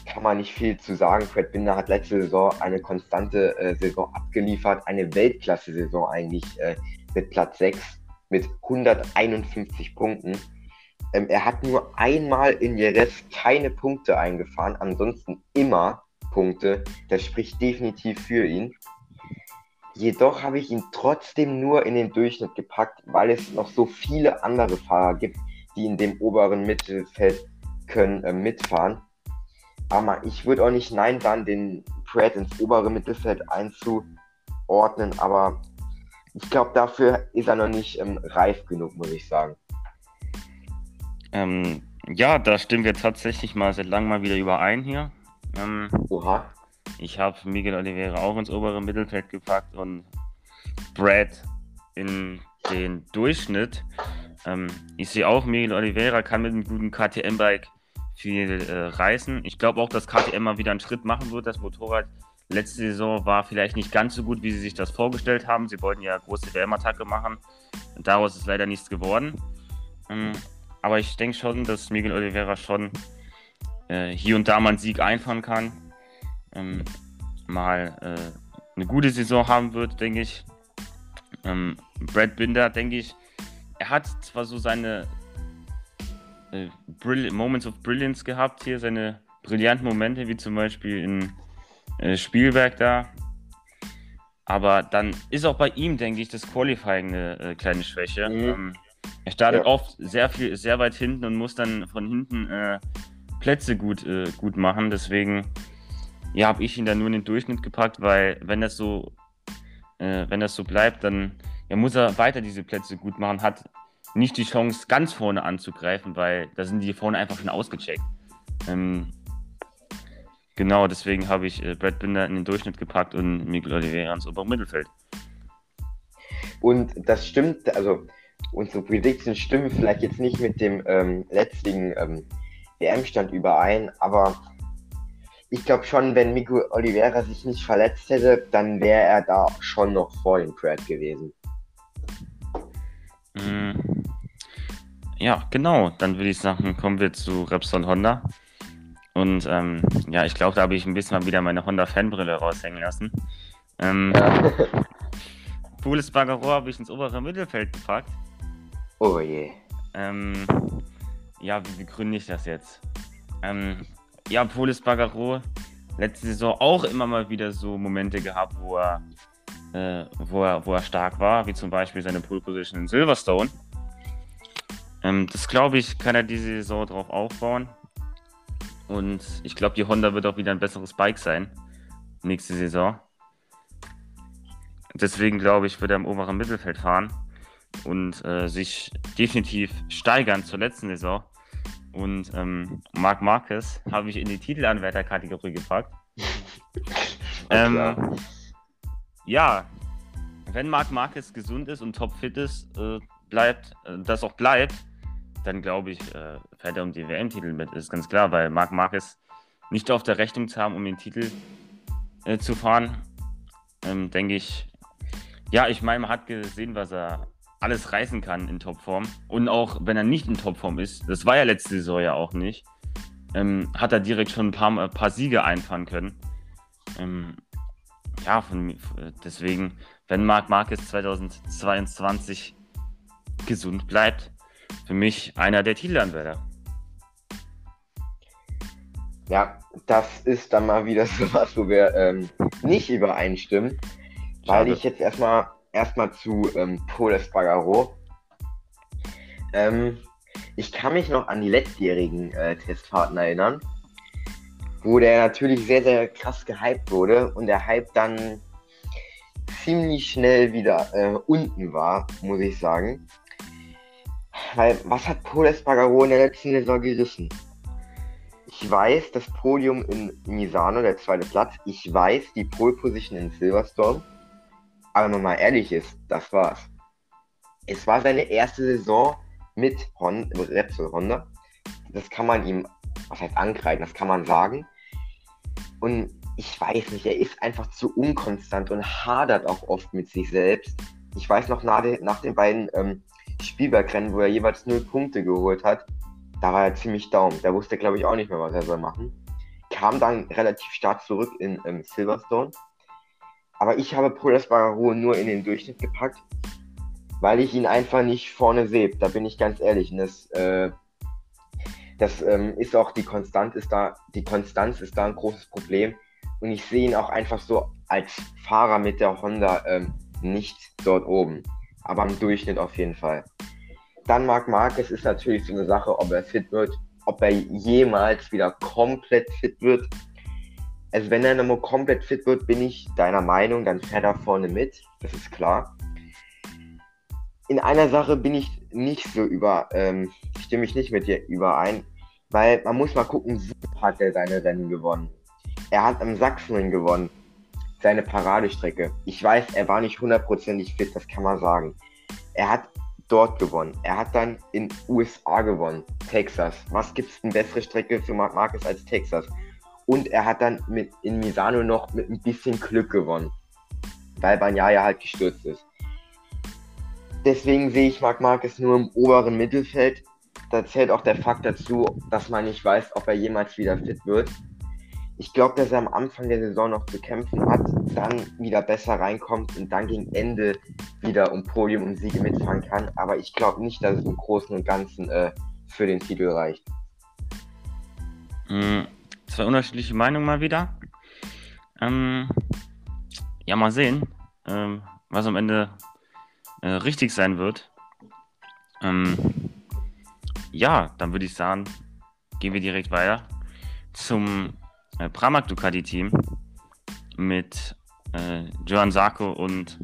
Speaker 2: kann man nicht viel zu sagen. Fred Binder hat letzte Saison eine konstante äh, Saison abgeliefert, eine Weltklasse-Saison eigentlich äh, mit Platz 6 mit 151 Punkten. Ähm, er hat nur einmal in Jerez keine Punkte eingefahren, ansonsten immer Punkte. Das spricht definitiv für ihn. Jedoch habe ich ihn trotzdem nur in den Durchschnitt gepackt, weil es noch so viele andere Fahrer gibt, die in dem oberen Mittelfeld können äh, mitfahren. Aber ich würde auch nicht Nein dann den Pratt ins obere Mittelfeld einzuordnen, aber ich glaube, dafür ist er noch nicht ähm, reif genug, muss ich sagen.
Speaker 1: Ähm, ja, da stimmen wir tatsächlich mal seit langem mal wieder überein hier. Ähm,
Speaker 2: Oha.
Speaker 1: Ich habe Miguel Oliveira auch ins obere Mittelfeld gepackt und Brad in den Durchschnitt. Ähm, ich sehe auch, Miguel Oliveira kann mit einem guten KTM-Bike viel äh, reißen. Ich glaube auch, dass KTM mal wieder einen Schritt machen wird. Das Motorrad letzte Saison war vielleicht nicht ganz so gut, wie sie sich das vorgestellt haben. Sie wollten ja große WM-Attacke machen. Daraus ist leider nichts geworden. Ähm, aber ich denke schon, dass Miguel Oliveira schon äh, hier und da mal einen Sieg einfahren kann ähm, mal äh, eine gute Saison haben wird, denke ich. Ähm, Brad Binder, denke ich, er hat zwar so seine äh, Moments of Brilliance gehabt hier, seine brillanten Momente, wie zum Beispiel in äh, Spielberg da. Aber dann ist auch bei ihm, denke ich, das Qualifying eine äh, kleine Schwäche. Mhm. Ähm, er startet ja. oft sehr viel, sehr weit hinten und muss dann von hinten äh, Plätze gut, äh, gut machen. Deswegen ja, habe ich ihn dann nur in den Durchschnitt gepackt, weil wenn das so, äh, wenn das so bleibt, dann ja, muss er weiter diese Plätze gut machen, hat nicht die Chance, ganz vorne anzugreifen, weil da sind die vorne einfach schon ausgecheckt. Ähm, genau, deswegen habe ich äh, Brad Binder in den Durchschnitt gepackt und Miguel Oliveira ins obere Mittelfeld.
Speaker 2: Und das stimmt, also unsere Predictions stimmen vielleicht jetzt nicht mit dem ähm, letzten ähm, WM-Stand überein, aber ich glaube schon, wenn Miguel Oliveira sich nicht verletzt hätte, dann wäre er da schon noch vor dem Pratt gewesen.
Speaker 1: Mm. Ja, genau. Dann würde ich sagen, kommen wir zu Repsol Honda. Und ähm, ja, ich glaube, da habe ich ein bisschen mal wieder meine Honda-Fanbrille raushängen lassen. Ähm, ja. [laughs] Poules Bagaro habe ich ins obere Mittelfeld gepackt.
Speaker 2: Oh je.
Speaker 1: Ähm, ja, wie begründe ich das jetzt? Ähm, ja, Polis Bagaro letzte Saison auch immer mal wieder so Momente gehabt, wo er, äh, wo er, wo er stark war, wie zum Beispiel seine Pole Position in Silverstone. Ähm, das glaube ich, kann er diese Saison drauf aufbauen. Und ich glaube, die Honda wird auch wieder ein besseres Bike sein. Nächste Saison. Deswegen glaube ich, wird er im oberen Mittelfeld fahren und äh, sich definitiv steigern zur letzten Saison. Und ähm, Marc Marquez habe ich in die Titelanwärterkategorie gepackt. [laughs] ähm, ja, wenn Marc Marquez gesund ist und topfit ist, äh, bleibt, äh, das auch bleibt, dann glaube ich, äh, fährt er um die WM-Titel mit. Ist ganz klar, weil Marc Marquez nicht auf der Rechnung zu haben, um den Titel äh, zu fahren, ähm, denke ich. Ja, ich meine, man hat gesehen, was er alles reißen kann in Topform. Und auch wenn er nicht in Topform ist, das war ja letzte Saison ja auch nicht, ähm, hat er direkt schon ein paar, ein paar Siege einfahren können. Ähm, ja, von, deswegen, wenn Marc Marquez 2022 gesund bleibt, für mich einer der Titelanwärter.
Speaker 2: Ja, das ist dann mal wieder [laughs] so was, wo wir ähm, nicht übereinstimmen, weil ich jetzt erstmal erstmal zu ähm, Paul Espargaro. Ähm, ich kann mich noch an die letztjährigen äh, Testfahrten erinnern, wo der natürlich sehr, sehr krass gehypt wurde und der Hype dann ziemlich schnell wieder äh, unten war, muss ich sagen. Weil, was hat Paul Espargaro in der letzten Saison gerissen? Ich weiß, das Podium in Misano, der zweite Platz. Ich weiß, die Pole Position in Silverstone. Aber wenn man mal ehrlich ist, das war's. Es war seine erste Saison mit Honda, Repsol Honda. Das kann man ihm, was heißt ankreiden, das kann man sagen. Und ich weiß nicht, er ist einfach zu unkonstant und hadert auch oft mit sich selbst. Ich weiß noch nach, nach den beiden ähm, Spielbergrennen, wo er jeweils null Punkte geholt hat, da war er ziemlich down. Da wusste, glaube ich, auch nicht mehr, was er soll machen. Kam dann relativ stark zurück in ähm, Silverstone aber ich habe Polas Bararo nur in den Durchschnitt gepackt, weil ich ihn einfach nicht vorne sehe. Da bin ich ganz ehrlich. Und das, äh, das ähm, ist auch die Konstanz ist da, die Konstanz ist da ein großes Problem. Und ich sehe ihn auch einfach so als Fahrer mit der Honda ähm, nicht dort oben. Aber im Durchschnitt auf jeden Fall. Dann Marc Marquez ist natürlich so eine Sache, ob er fit wird, ob er jemals wieder komplett fit wird. Also wenn er nochmal komplett fit wird, bin ich deiner Meinung, dann fährt er vorne mit, das ist klar. In einer Sache bin ich nicht so über, ähm, stimme ich nicht mit dir überein, weil man muss mal gucken, wo hat er seine Rennen gewonnen. Er hat am Sachsenring gewonnen, seine Paradestrecke. Ich weiß, er war nicht hundertprozentig fit, das kann man sagen. Er hat dort gewonnen. Er hat dann in USA gewonnen, Texas. Was gibt es eine bessere Strecke für Marc Marquez als Texas? Und er hat dann mit, in Misano noch mit ein bisschen Glück gewonnen, weil Banyaya halt gestürzt ist. Deswegen sehe ich Marc Marquez nur im oberen Mittelfeld. Da zählt auch der Fakt dazu, dass man nicht weiß, ob er jemals wieder fit wird. Ich glaube, dass er am Anfang der Saison noch zu kämpfen hat, dann wieder besser reinkommt und dann gegen Ende wieder um Podium und Siege mitfahren kann. Aber ich glaube nicht, dass es im Großen und Ganzen äh, für den Titel reicht.
Speaker 1: Mm, zwei unterschiedliche Meinungen mal wieder. Ähm, ja, mal sehen, ähm, was am Ende äh, richtig sein wird. Ähm, ja, dann würde ich sagen, gehen wir direkt weiter zum äh, Pramac Ducati Team mit äh, Johan Sarko und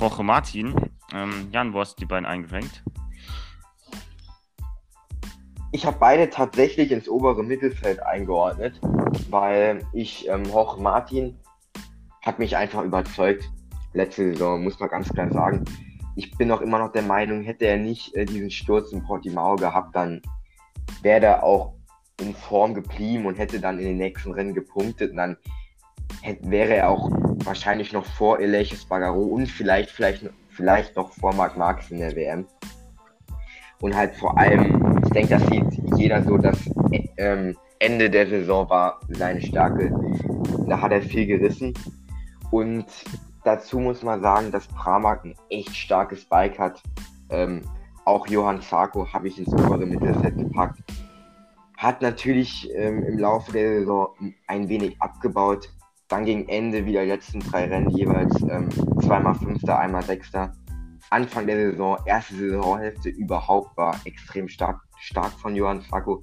Speaker 1: Jorge Martin. Ähm, Jan, wo hast du die beiden eingerankt?
Speaker 2: Ich habe beide tatsächlich ins obere Mittelfeld eingeordnet, weil ich ähm, Jorge Martin hat mich einfach überzeugt. Letzte Saison, muss man ganz klar sagen. Ich bin auch immer noch der Meinung, hätte er nicht äh, diesen Sturz in Portimao gehabt, dann wäre er auch in Form geblieben und hätte dann in den nächsten Rennen gepunktet. Und dann hätte, wäre er auch wahrscheinlich noch vor Elias Bagaro und vielleicht, vielleicht, vielleicht noch vor Marc Marx in der WM. Und halt vor allem, denke, das sieht jeder so, dass ähm, Ende der Saison war seine Stärke. Da hat er viel gerissen. Und dazu muss man sagen, dass Pramac ein echt starkes Bike hat. Ähm, auch Johann Sarko habe ich ins obere Mittelfeld gepackt. Hat natürlich ähm, im Laufe der Saison ein wenig abgebaut. Dann gegen Ende wieder letzten drei Rennen jeweils ähm, zweimal Fünfter, einmal Sechster. Anfang der Saison, erste Saisonhälfte überhaupt war extrem stark, stark von Johann Sacco.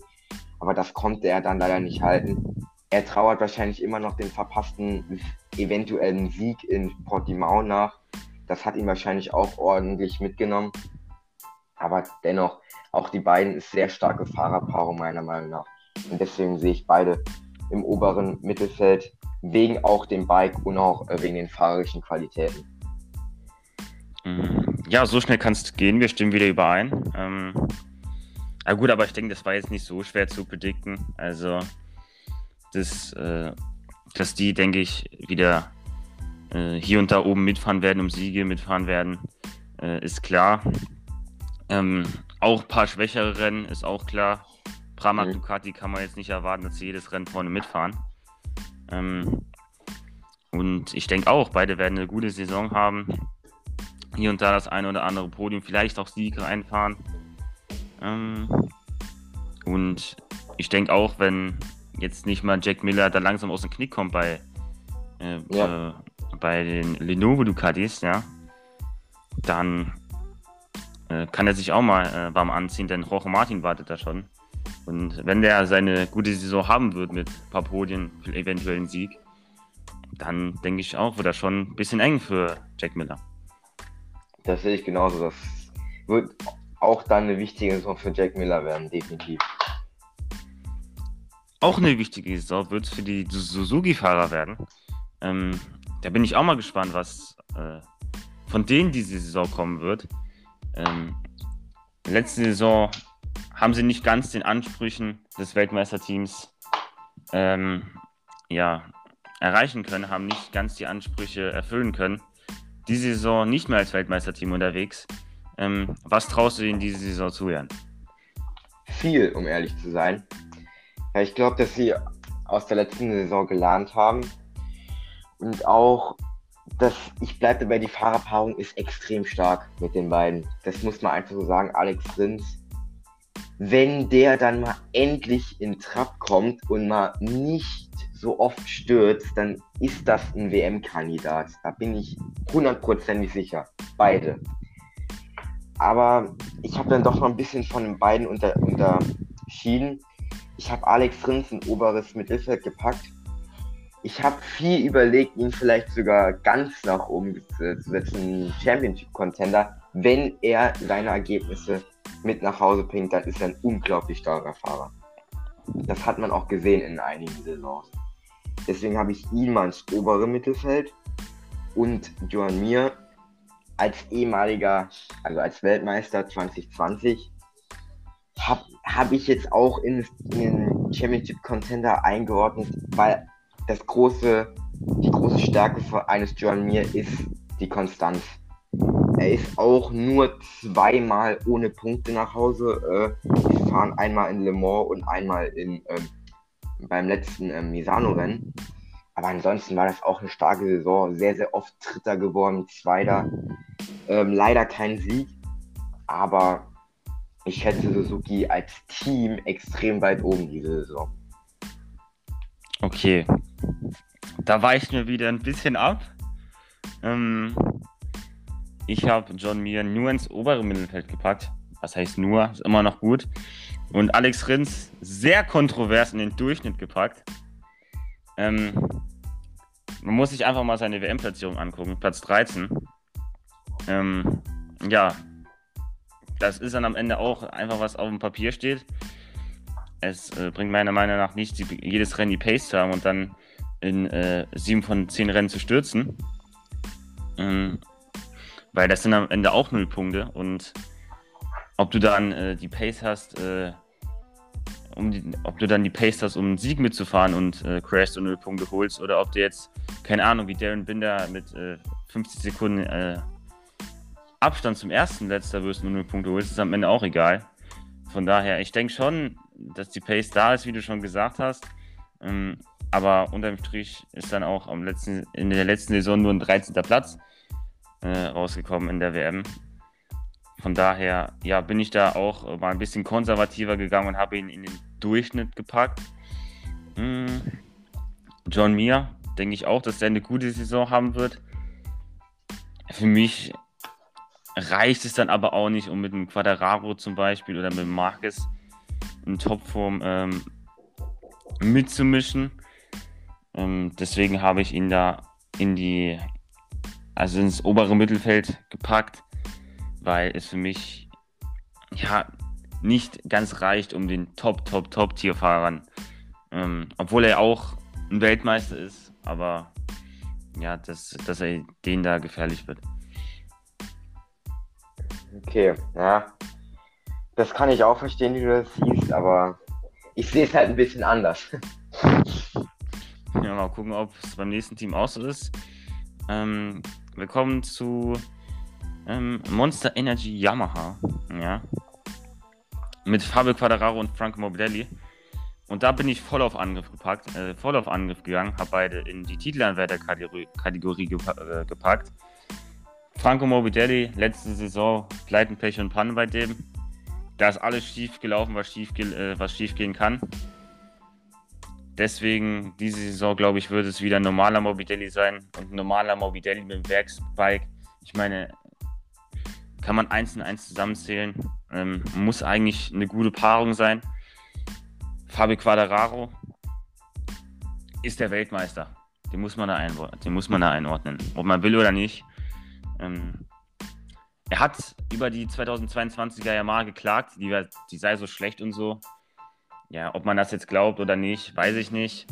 Speaker 2: Aber das konnte er dann leider nicht halten. Er trauert wahrscheinlich immer noch den verpassten eventuellen Sieg in Portimao nach. Das hat ihn wahrscheinlich auch ordentlich mitgenommen. Aber dennoch, auch die beiden ist sehr starke Fahrerpaarung meiner Meinung nach. Und deswegen sehe ich beide im oberen Mittelfeld, wegen auch dem Bike und auch äh, wegen den fahrerischen Qualitäten.
Speaker 1: Mhm. Ja, so schnell kannst du gehen, wir stimmen wieder überein. Ähm, ja gut, aber ich denke, das war jetzt nicht so schwer zu predikten. Also, das, äh, dass die, denke ich, wieder äh, hier und da oben mitfahren werden, um Siege mitfahren werden, äh, ist klar. Ähm, auch ein paar schwächere Rennen, ist auch klar. Pramac mhm. Ducati kann man jetzt nicht erwarten, dass sie jedes Rennen vorne mitfahren. Ähm, und ich denke auch, beide werden eine gute Saison haben. Hier und da das eine oder andere Podium, vielleicht auch Siege einfahren. Ähm, und ich denke auch, wenn jetzt nicht mal Jack Miller da langsam aus dem Knick kommt bei, äh, ja. äh, bei den Lenovo Ducatis, ja, dann äh, kann er sich auch mal äh, warm anziehen, denn Jorge Martin wartet da schon. Und wenn der seine gute Saison haben wird mit ein paar Podien, eventuell einen Sieg, dann denke ich auch, wird er schon ein bisschen eng für Jack Miller.
Speaker 2: Das sehe ich genauso. Das wird auch dann eine wichtige Saison für Jack Miller werden, definitiv.
Speaker 1: Auch eine wichtige Saison wird es für die Suzuki-Fahrer werden. Ähm, da bin ich auch mal gespannt, was äh, von denen diese Saison kommen wird. Ähm, letzte Saison haben sie nicht ganz den Ansprüchen des Weltmeisterteams ähm, ja, erreichen können, haben nicht ganz die Ansprüche erfüllen können. Diese Saison nicht mehr als Weltmeisterteam unterwegs. Ähm, was traust du ihnen diese Saison zu, Jan?
Speaker 2: Viel, um ehrlich zu sein. Ja, ich glaube, dass sie aus der letzten Saison gelernt haben und auch das, ich bleibe dabei, die Fahrerpaarung ist extrem stark mit den beiden. Das muss man einfach so sagen. Alex Rins, wenn der dann mal endlich in Trab kommt und mal nicht so oft stürzt, dann ist das ein WM-Kandidat. Da bin ich hundertprozentig sicher. Beide. Aber ich habe dann doch noch ein bisschen von den beiden unter, unterschieden. Ich habe Alex Rins in oberes Mittelfeld gepackt. Ich habe viel überlegt, ihn vielleicht sogar ganz nach oben zu setzen, Championship-Contender. Wenn er seine Ergebnisse mit nach Hause bringt, dann ist er ein unglaublich starker Fahrer. Das hat man auch gesehen in einigen Saisons. Deswegen habe ich ihn mal ins obere Mittelfeld und Joan Mir als ehemaliger, also als Weltmeister 2020, habe hab ich jetzt auch in, den Championship Contender eingeordnet, weil das große, die große Stärke eines Joan Mir ist die Konstanz. Er ist auch nur zweimal ohne Punkte nach Hause. Äh, wir fahren einmal in Le Mans und einmal in, ähm, beim letzten ähm, Misano-Rennen. Aber ansonsten war das auch eine starke Saison. Sehr, sehr oft Dritter geworden, Zweiter. Ähm, leider kein Sieg. Aber ich schätze Suzuki als Team extrem weit oben diese Saison.
Speaker 1: Okay. Da weicht mir wieder ein bisschen ab. Ähm, ich habe John Mir nur ins obere Mittelfeld gepackt. Was heißt nur? Ist immer noch gut. Und Alex Rins sehr kontrovers in den Durchschnitt gepackt. Ähm, man muss sich einfach mal seine WM-Platzierung angucken. Platz 13. Ähm, ja, das ist dann am Ende auch einfach, was auf dem Papier steht. Es äh, bringt meiner Meinung nach nichts, jedes Rennen die Pace zu haben und dann in äh, sieben von zehn Rennen zu stürzen. Ähm, weil das sind am Ende auch null Punkte und ob du dann äh, die Pace hast, äh, um die, ob du dann die Pace hast, um einen Sieg mitzufahren und äh, crashst und null Punkte holst, oder ob du jetzt, keine Ahnung, wie Darren Binder mit 50 äh, Sekunden äh, Abstand zum ersten letzter wirst und null Punkte holst, ist am Ende auch egal. Von daher, ich denke schon, dass die Pace da ist, wie du schon gesagt hast. Ähm, aber unterm Strich ist dann auch am letzten, in der letzten Saison nur ein 13. Platz äh, rausgekommen in der WM. Von daher, ja, bin ich da auch mal ein bisschen konservativer gegangen und habe ihn in den Durchschnitt gepackt. Mm. John Mir, denke ich auch, dass er eine gute Saison haben wird. Für mich reicht es dann aber auch nicht, um mit einem Quadraro zum Beispiel oder mit Marquez in Topform ähm, mitzumischen. Ähm, deswegen habe ich ihn da in die also ins obere Mittelfeld gepackt, weil es für mich ja nicht ganz reicht, um den Top, Top, Top-Tierfahrern, ähm, obwohl er auch ein Weltmeister ist, aber ja, dass, dass er denen da gefährlich wird.
Speaker 2: Okay, ja. Das kann ich auch verstehen, wie du das siehst, aber ich sehe es halt ein bisschen anders.
Speaker 1: Ja, mal gucken, ob es beim nächsten Team auch so ist. Ähm, wir kommen zu ähm, Monster Energy Yamaha. Ja. Mit Fabio Quadraro und Franco Morbidelli. Und da bin ich voll auf Angriff gepackt, äh, voll auf Angriff gegangen, habe beide in die Titelanwärter-Kategorie gepa äh, gepackt. Franco Morbidelli, letzte Saison, Pleiten, Pech und Pannen bei dem. Da ist alles schief gelaufen, was schief, äh, was schief gehen kann. Deswegen, diese Saison, glaube ich, wird es wieder ein normaler Morbidelli sein. Und ein normaler Morbidelli mit dem Werksbike. Ich meine, kann man eins und eins zusammenzählen. Ähm, muss eigentlich eine gute Paarung sein. Fabio Quadraro ist der Weltmeister. Den muss man da, den muss man da einordnen. Ob man will oder nicht. Ähm, er hat über die 2022er Yamaha geklagt, die, die sei so schlecht und so. Ja, ob man das jetzt glaubt oder nicht, weiß ich nicht.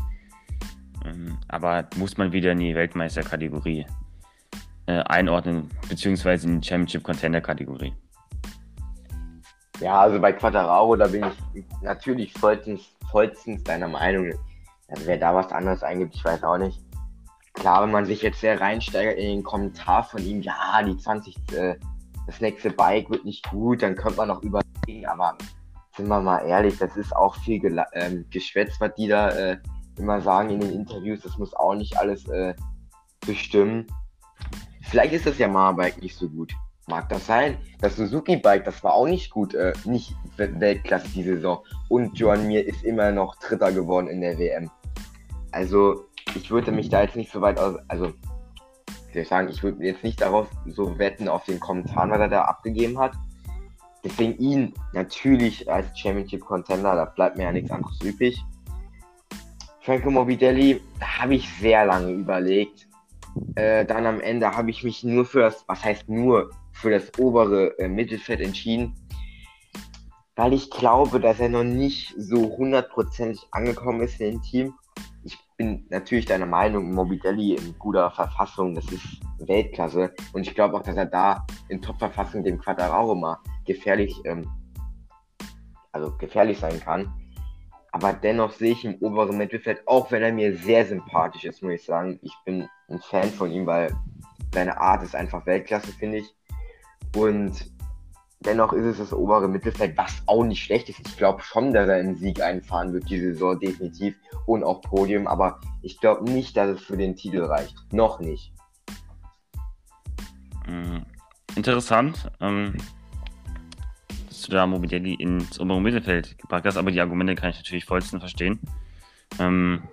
Speaker 1: Ähm, aber muss man wieder in die Weltmeisterkategorie einordnen, beziehungsweise in die Championship Contender Kategorie.
Speaker 2: Ja, also bei Quattararo, da bin ich natürlich vollstens, vollstens deiner Meinung. Also wer da was anderes eingibt, ich weiß auch nicht. Klar, wenn man sich jetzt sehr reinsteigert in den Kommentar von ihm, ja, die 20, äh, das nächste Bike wird nicht gut, dann könnte man noch überlegen, aber sind wir mal ehrlich, das ist auch viel ähm, Geschwätz, was die da äh, immer sagen in den Interviews. Das muss auch nicht alles äh, bestimmen. Vielleicht ist das Yamaha-Bike nicht so gut. Mag das sein? Das Suzuki-Bike, das war auch nicht gut, äh, nicht Weltklasse die Saison. Und Joan Mir ist immer noch Dritter geworden in der WM. Also, ich würde mich da jetzt nicht so weit aus. Also, ich sagen, ich würde jetzt nicht darauf so wetten auf den Kommentar, was er da abgegeben hat. Deswegen ihn natürlich als Championship Contender, da bleibt mir ja nichts anderes übrig. Franco Morbidelli, habe ich sehr lange überlegt. Äh, dann am Ende habe ich mich nur für das, was heißt nur, für das obere äh, Mittelfeld entschieden, weil ich glaube, dass er noch nicht so hundertprozentig angekommen ist in dem Team. Ich bin natürlich deiner Meinung, Morbidelli in guter Verfassung, das ist Weltklasse. Und ich glaube auch, dass er da in Top-Verfassung dem Quadraro mal gefährlich, ähm, also gefährlich sein kann. Aber dennoch sehe ich im oberen Mittelfeld, auch wenn er mir sehr sympathisch ist, muss ich sagen. Ich bin ein Fan von ihm, weil seine Art ist einfach Weltklasse, finde ich. Und dennoch ist es das obere Mittelfeld, was auch nicht schlecht ist. Ich glaube schon, dass er einen Sieg einfahren wird, diese Saison definitiv. Und auch Podium. Aber ich glaube nicht, dass es für den Titel reicht. Noch nicht.
Speaker 1: Mhm. Interessant. Ähm, dass du da Mobility ins obere Mittelfeld gepackt hast, aber die Argumente kann ich natürlich vollsten verstehen. Ähm,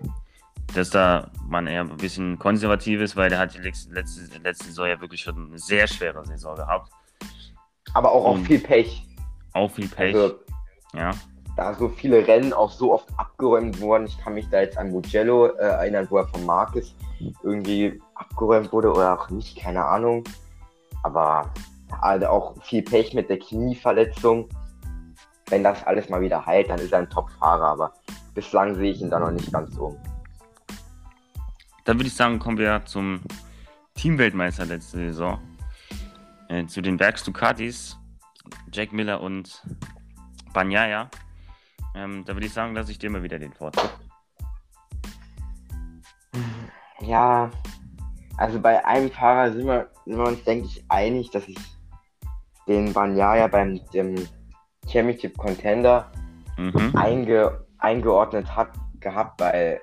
Speaker 1: dass da man eher ein bisschen konservativ ist, weil der hat die letzte, letzte Saison ja wirklich schon eine sehr schwere Saison gehabt.
Speaker 2: Aber auch, auch viel Pech.
Speaker 1: Auch viel Pech. Also, ja.
Speaker 2: Da so viele Rennen auch so oft abgeräumt wurden. Ich kann mich da jetzt an Mugello äh, erinnern, wo er von Marcus irgendwie abgeräumt wurde oder auch nicht, keine Ahnung. Aber also auch viel Pech mit der Knieverletzung. Wenn das alles mal wieder heilt, dann ist er ein Top-Fahrer, aber bislang sehe ich ihn da noch nicht ganz so.
Speaker 1: Dann würde ich sagen, kommen wir zum Teamweltmeister letzte Saison. Äh, zu den Werks Ducatis, Jack Miller und Banyaya. Ähm, da würde ich sagen, lasse ich dir mal wieder den Vortritt.
Speaker 2: Ja, also bei einem Fahrer sind wir, sind wir uns, denke ich, einig, dass ich den Banyaya beim dem Championship Contender mhm. einge, eingeordnet hat, gehabt, weil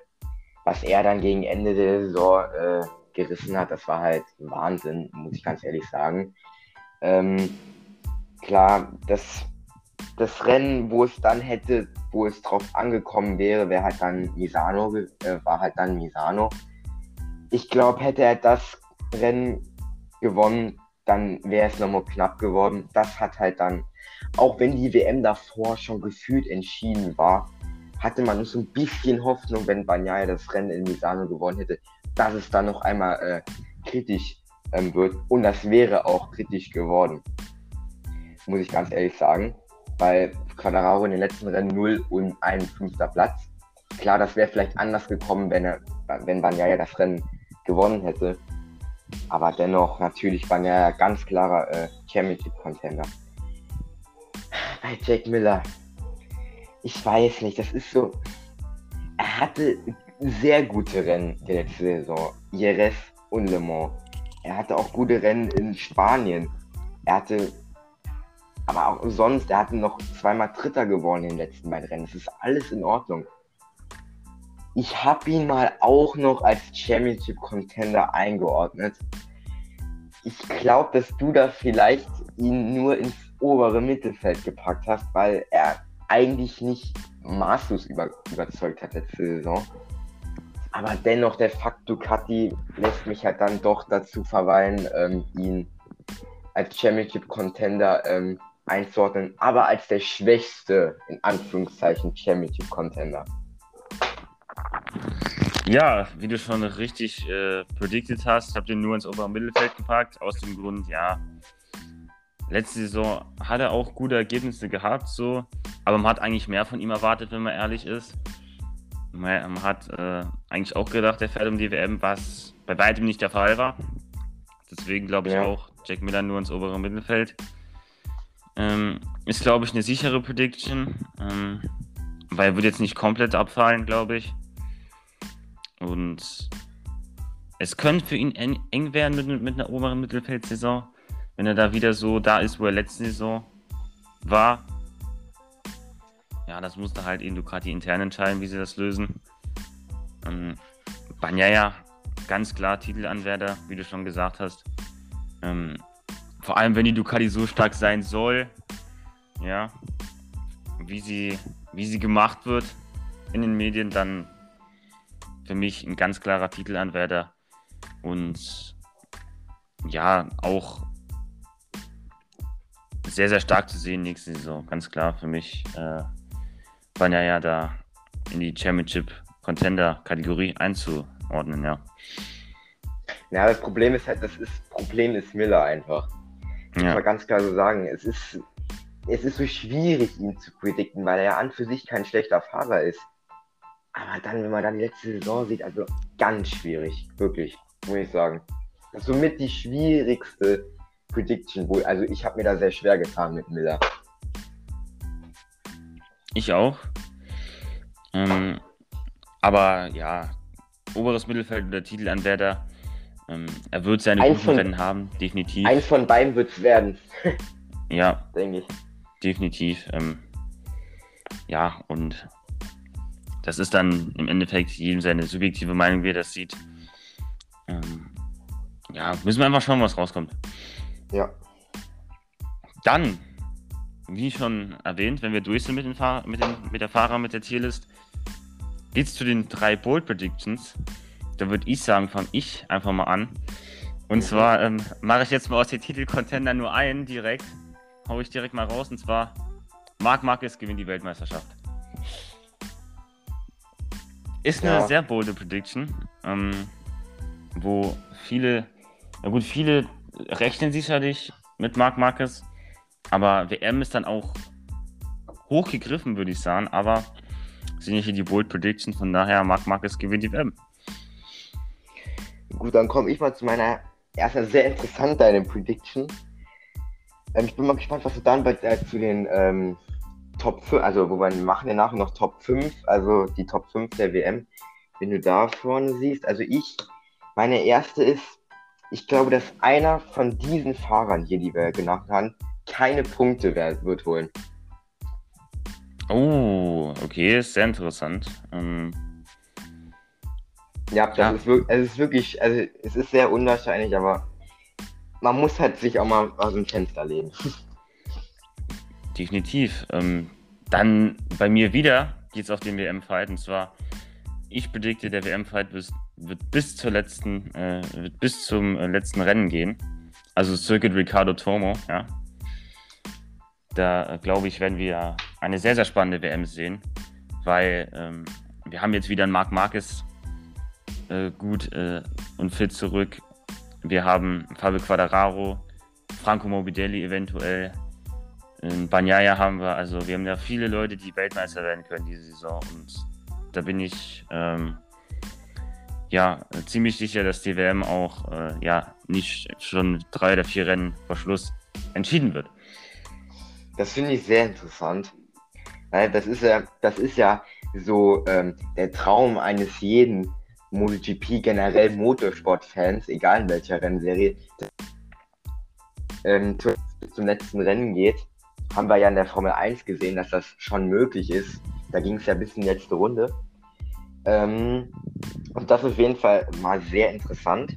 Speaker 2: was er dann gegen Ende der Saison äh, gerissen hat, das war halt Wahnsinn, muss ich ganz ehrlich sagen. Ähm, klar, das, das Rennen, wo es dann hätte, wo es drauf angekommen wäre, wäre halt dann Misano, äh, war halt dann Misano. Ich glaube, hätte er das Rennen gewonnen, dann wäre es nochmal knapp geworden. Das hat halt dann, auch wenn die WM davor schon gefühlt entschieden war, hatte man so ein bisschen Hoffnung, wenn Banyaya das Rennen in Misano gewonnen hätte, dass es dann noch einmal äh, kritisch ähm, wird. Und das wäre auch kritisch geworden. Muss ich ganz ehrlich sagen. Weil Quadraro in den letzten Rennen 0 und ein fünfter Platz. Klar, das wäre vielleicht anders gekommen, wenn er, wenn Banyaya das Rennen gewonnen hätte. Aber dennoch, natürlich Banyaya ganz klarer äh, Championship-Contender. Bei Jack Miller. Ich weiß nicht, das ist so. Er hatte sehr gute Rennen der letzte Saison. Jerez und Le Mans. Er hatte auch gute Rennen in Spanien. Er hatte, aber auch sonst, er hatte noch zweimal Dritter gewonnen in den letzten beiden Rennen. Es ist alles in Ordnung. Ich habe ihn mal auch noch als Championship Contender eingeordnet. Ich glaube, dass du da vielleicht ihn nur ins obere Mittelfeld gepackt hast, weil er eigentlich nicht maßlos über, überzeugt hat letzte Saison. Aber dennoch, der Fakt Ducati lässt mich halt dann doch dazu verweilen, ähm, ihn als Championship-Contender ähm, einzuordnen, aber als der schwächste, in Anführungszeichen, Championship-Contender.
Speaker 1: Ja, wie du schon richtig äh, predicted hast, habt ihr nur ins obere Mittelfeld gepackt, aus dem Grund, ja, letzte Saison hat er auch gute Ergebnisse gehabt, so, aber man hat eigentlich mehr von ihm erwartet, wenn man ehrlich ist. Man hat äh, eigentlich auch gedacht, er fährt um die WM, was bei weitem nicht der Fall war. Deswegen glaube ich ja. auch Jack Miller nur ins obere Mittelfeld. Ähm, ist, glaube ich, eine sichere Prediction, ähm, weil er wird jetzt nicht komplett abfallen, glaube ich. Und es könnte für ihn eng werden mit, mit einer oberen Mittelfeldsaison, wenn er da wieder so da ist, wo er letzte Saison war. Ja, das musste halt eben Ducati intern entscheiden, wie sie das lösen. Ähm, Banyaya, ganz klar Titelanwärter, wie du schon gesagt hast. Ähm, vor allem, wenn die Ducati so stark sein soll, ja, wie sie, wie sie gemacht wird in den Medien, dann für mich ein ganz klarer Titelanwärter und ja, auch sehr, sehr stark zu sehen nächste Saison. Ganz klar für mich. Äh, Banja ja da in die Championship Contender Kategorie einzuordnen, ja.
Speaker 2: Ja, das Problem ist halt, das ist, Problem ist Miller einfach. Ja. Muss man ganz klar so sagen. Es ist, es ist so schwierig, ihn zu predikten, weil er ja an für sich kein schlechter Fahrer ist. Aber dann, wenn man dann die letzte Saison sieht, also ganz schwierig. Wirklich, muss ich sagen. Das ist somit die schwierigste Prediction, wo, also ich habe mir da sehr schwer getan mit Miller.
Speaker 1: Ich auch. Ähm, aber ja, oberes Mittelfeld oder Titelanwärter. Ähm, er wird seine guten Rennen haben, definitiv.
Speaker 2: Eins von beiden wird es werden.
Speaker 1: ja, [laughs] denke ich. Definitiv. Ähm, ja, und das ist dann im Endeffekt jedem seine subjektive Meinung, wie er das sieht. Ähm, ja, müssen wir einfach schauen, was rauskommt.
Speaker 2: Ja.
Speaker 1: Dann, wie schon erwähnt, wenn wir durch sind mit, den Fahr mit, den, mit der Fahrer, mit der Tierlist, geht es zu den drei Bold Predictions. Da würde ich sagen, fange ich einfach mal an. Und zwar ähm, mache ich jetzt mal aus den Titelcontender nur einen direkt. Hau ich direkt mal raus. Und zwar Marc Marquez gewinnt die Weltmeisterschaft. Ist eine ja. sehr bolde Prediction, ähm, wo viele, na gut, viele rechnen sicherlich mit Marc Marquez, aber WM ist dann auch hochgegriffen, würde ich sagen, aber sind hier die Bold Prediction, von daher Marc Marquez gewinnt die WM.
Speaker 2: Gut, dann komme ich mal zu meiner ersten sehr interessanten Prediction. Ähm, ich bin mal gespannt, was du dann bei, äh, zu den ähm, Top 5, also wo wir machen ja nachher noch Top 5, also die Top 5 der WM, wenn du da vorne siehst. Also ich, meine erste ist ich glaube, dass einer von diesen Fahrern hier, die wir genannt haben, keine Punkte wird holen.
Speaker 1: Oh, okay, ist sehr interessant. Ähm,
Speaker 2: ja, das ja. Ist, wirklich, es ist wirklich, also es ist sehr unwahrscheinlich, aber man muss halt sich auch mal aus dem Fenster lehnen. [laughs]
Speaker 1: Definitiv. Ähm, dann bei mir wieder geht es auf den WM-Fight und zwar ich predikte, der WM-Fight wird bis zur letzten, äh, wird bis zum äh, letzten Rennen gehen. Also Circuit Ricardo Tomo, ja. Da äh, glaube ich, werden wir eine sehr, sehr spannende WM sehen, weil ähm, wir haben jetzt wieder einen Marc Marquez äh, gut äh, und fit zurück. Wir haben Fabio Quadraro, Franco Morbidelli eventuell, in Banyaya haben wir, also wir haben ja viele Leute, die Weltmeister werden können diese Saison und da bin ich ähm, ja ziemlich sicher, dass die WM auch äh, ja nicht schon drei oder vier Rennen vor Schluss entschieden wird.
Speaker 2: Das finde ich sehr interessant. Weil das ist ja, das ist ja so ähm, der Traum eines jeden MotoGP, generell Motorsport-Fans, egal in welcher Rennserie, ähm, zum letzten Rennen geht. Haben wir ja in der Formel 1 gesehen, dass das schon möglich ist. Da ging es ja bis in die letzte Runde. Ähm, und das ist auf jeden Fall mal sehr interessant.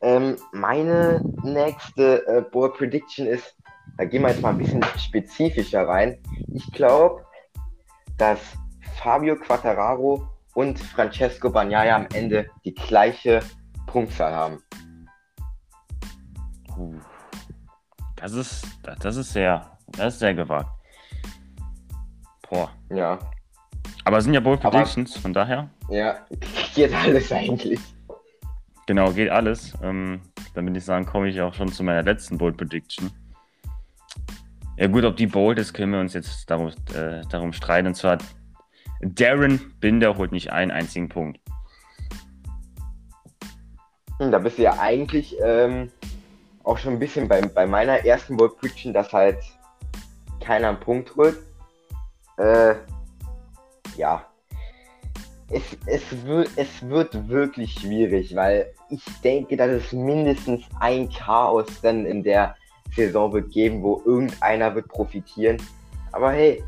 Speaker 2: Ähm, meine nächste äh, Board Prediction ist, da gehen wir jetzt mal ein bisschen spezifischer rein. Ich glaube, dass Fabio Quattararo und Francesco Bagnaia am Ende die gleiche Punktzahl haben.
Speaker 1: Das ist, das ist sehr, das ist sehr gewagt.
Speaker 2: Boah. Ja.
Speaker 1: Aber es sind ja Bold Predictions, von daher.
Speaker 2: Ja, [laughs] geht alles eigentlich.
Speaker 1: Genau, geht alles. Ähm, dann würde ich sagen, komme ich auch schon zu meiner letzten Bold Prediction. Ja gut, ob die bold ist, können wir uns jetzt darum, äh, darum streiten. Und zwar, Darren Binder holt nicht einen einzigen Punkt.
Speaker 2: Hm, da bist du ja eigentlich ähm, auch schon ein bisschen bei, bei meiner ersten Bold Prediction, dass halt keiner einen Punkt holt. Äh, ja, es, es, wird, es wird wirklich schwierig, weil ich denke, dass es mindestens ein Chaos dann in der Saison wird geben, wo irgendeiner wird profitieren. Aber hey,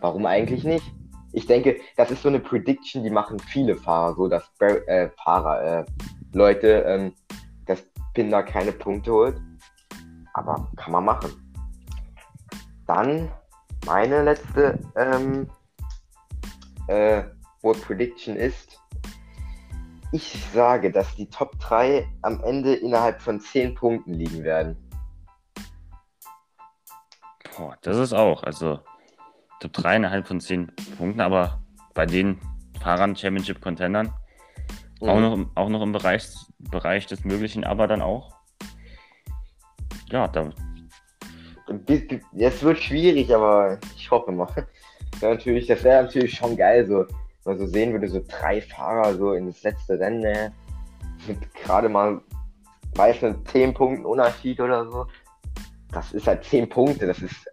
Speaker 2: warum eigentlich nicht? Ich denke, das ist so eine Prediction, die machen viele Fahrer so, dass äh, Fahrer, äh, Leute, ähm, dass Pinder keine Punkte holt. Aber kann man machen. Dann meine letzte ähm, äh, Board Prediction ist, Ich sage, dass die Top 3 am Ende innerhalb von 10 Punkten liegen werden.
Speaker 1: Boah, das ist auch. Also Top 3 innerhalb von 10 Punkten, aber bei den Fahrern Championship Contendern mhm. auch, noch, auch noch im Bereich, Bereich des Möglichen, aber dann auch. Ja, da.
Speaker 2: Es wird schwierig, aber ich hoffe mal. Ja, natürlich, das wäre natürlich schon geil, so mal so sehen würde, so drei Fahrer so in das letzte Rennen ne? mit gerade mal meistens 10 Punkten Unterschied oder so. Das ist halt 10 Punkte, das ist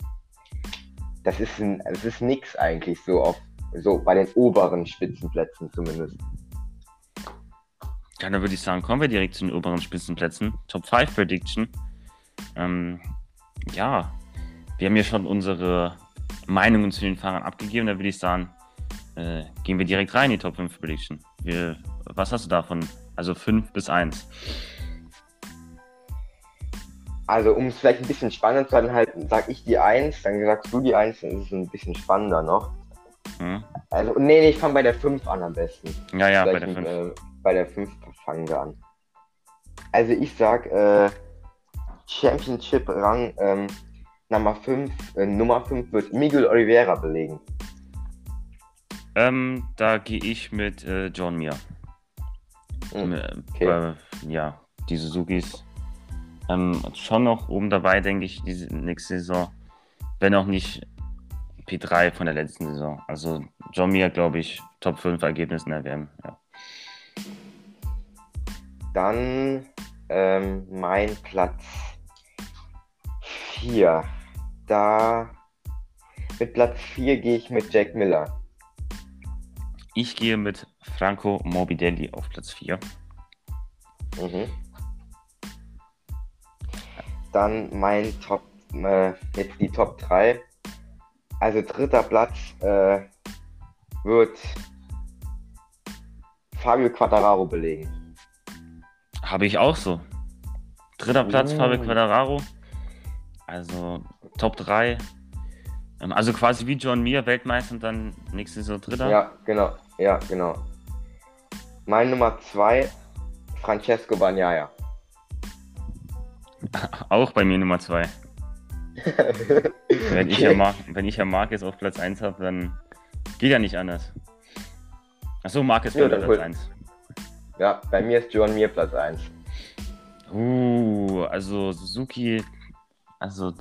Speaker 2: das ist ein, das ist nix eigentlich so auf so bei den oberen Spitzenplätzen zumindest.
Speaker 1: Ja, dann würde ich sagen, kommen wir direkt zu den oberen Spitzenplätzen. Top 5 Prediction. Ähm, ja, wir haben ja schon unsere Meinungen zu den Fahrern abgegeben. Da würde ich sagen, äh, gehen wir direkt rein in die Top 5 Prediction. Wir, was hast du davon? Also 5 bis 1.
Speaker 2: Also, um es vielleicht ein bisschen spannender zu halten, sag ich die 1, dann sagst du die 1, dann ist es ein bisschen spannender noch. Hm. Also, nee, nee, ich fange bei der 5 an am besten.
Speaker 1: Ja, ja, vielleicht bei der 5.
Speaker 2: Äh, bei der 5 fangen wir an. Also, ich sag, äh, Championship-Rang ähm, Nummer 5, äh, Nummer 5 wird Miguel Oliveira belegen.
Speaker 1: Ähm, da gehe ich mit äh, John Mir. Hm, okay. Äh, ja, die Suzukis ähm, schon noch oben dabei, denke ich, diese nächste Saison. Wenn auch nicht P3 von der letzten Saison. Also John Mir, glaube ich, Top 5 Ergebnisse in der WM. Ja.
Speaker 2: Dann ähm, mein Platz 4. Da mit Platz 4 gehe ich mit Jack Miller.
Speaker 1: Ich gehe mit Franco Morbidelli auf Platz 4.
Speaker 2: Mhm. Dann mein Top, äh, jetzt die Top 3. Also dritter Platz äh, wird Fabio Quattararo belegen.
Speaker 1: Habe ich auch so. Dritter Platz, oh. Fabio Quattararo. Also Top 3. Ähm, also quasi wie John Mir, Weltmeister und dann nächstes Saison Dritter.
Speaker 2: Ja, genau. Ja, genau. Mein Nummer 2, Francesco Bagnaia. [laughs]
Speaker 1: Auch bei mir Nummer 2. wenn, ich ja Mar wenn ich ja Marquez auf Platz 1 habe, dann geht ja nicht anders. Achso, Marquez ja, Platz 1.
Speaker 2: Ja, bei mir ist John Mir Platz 1.
Speaker 1: Uh, also Suzuki, also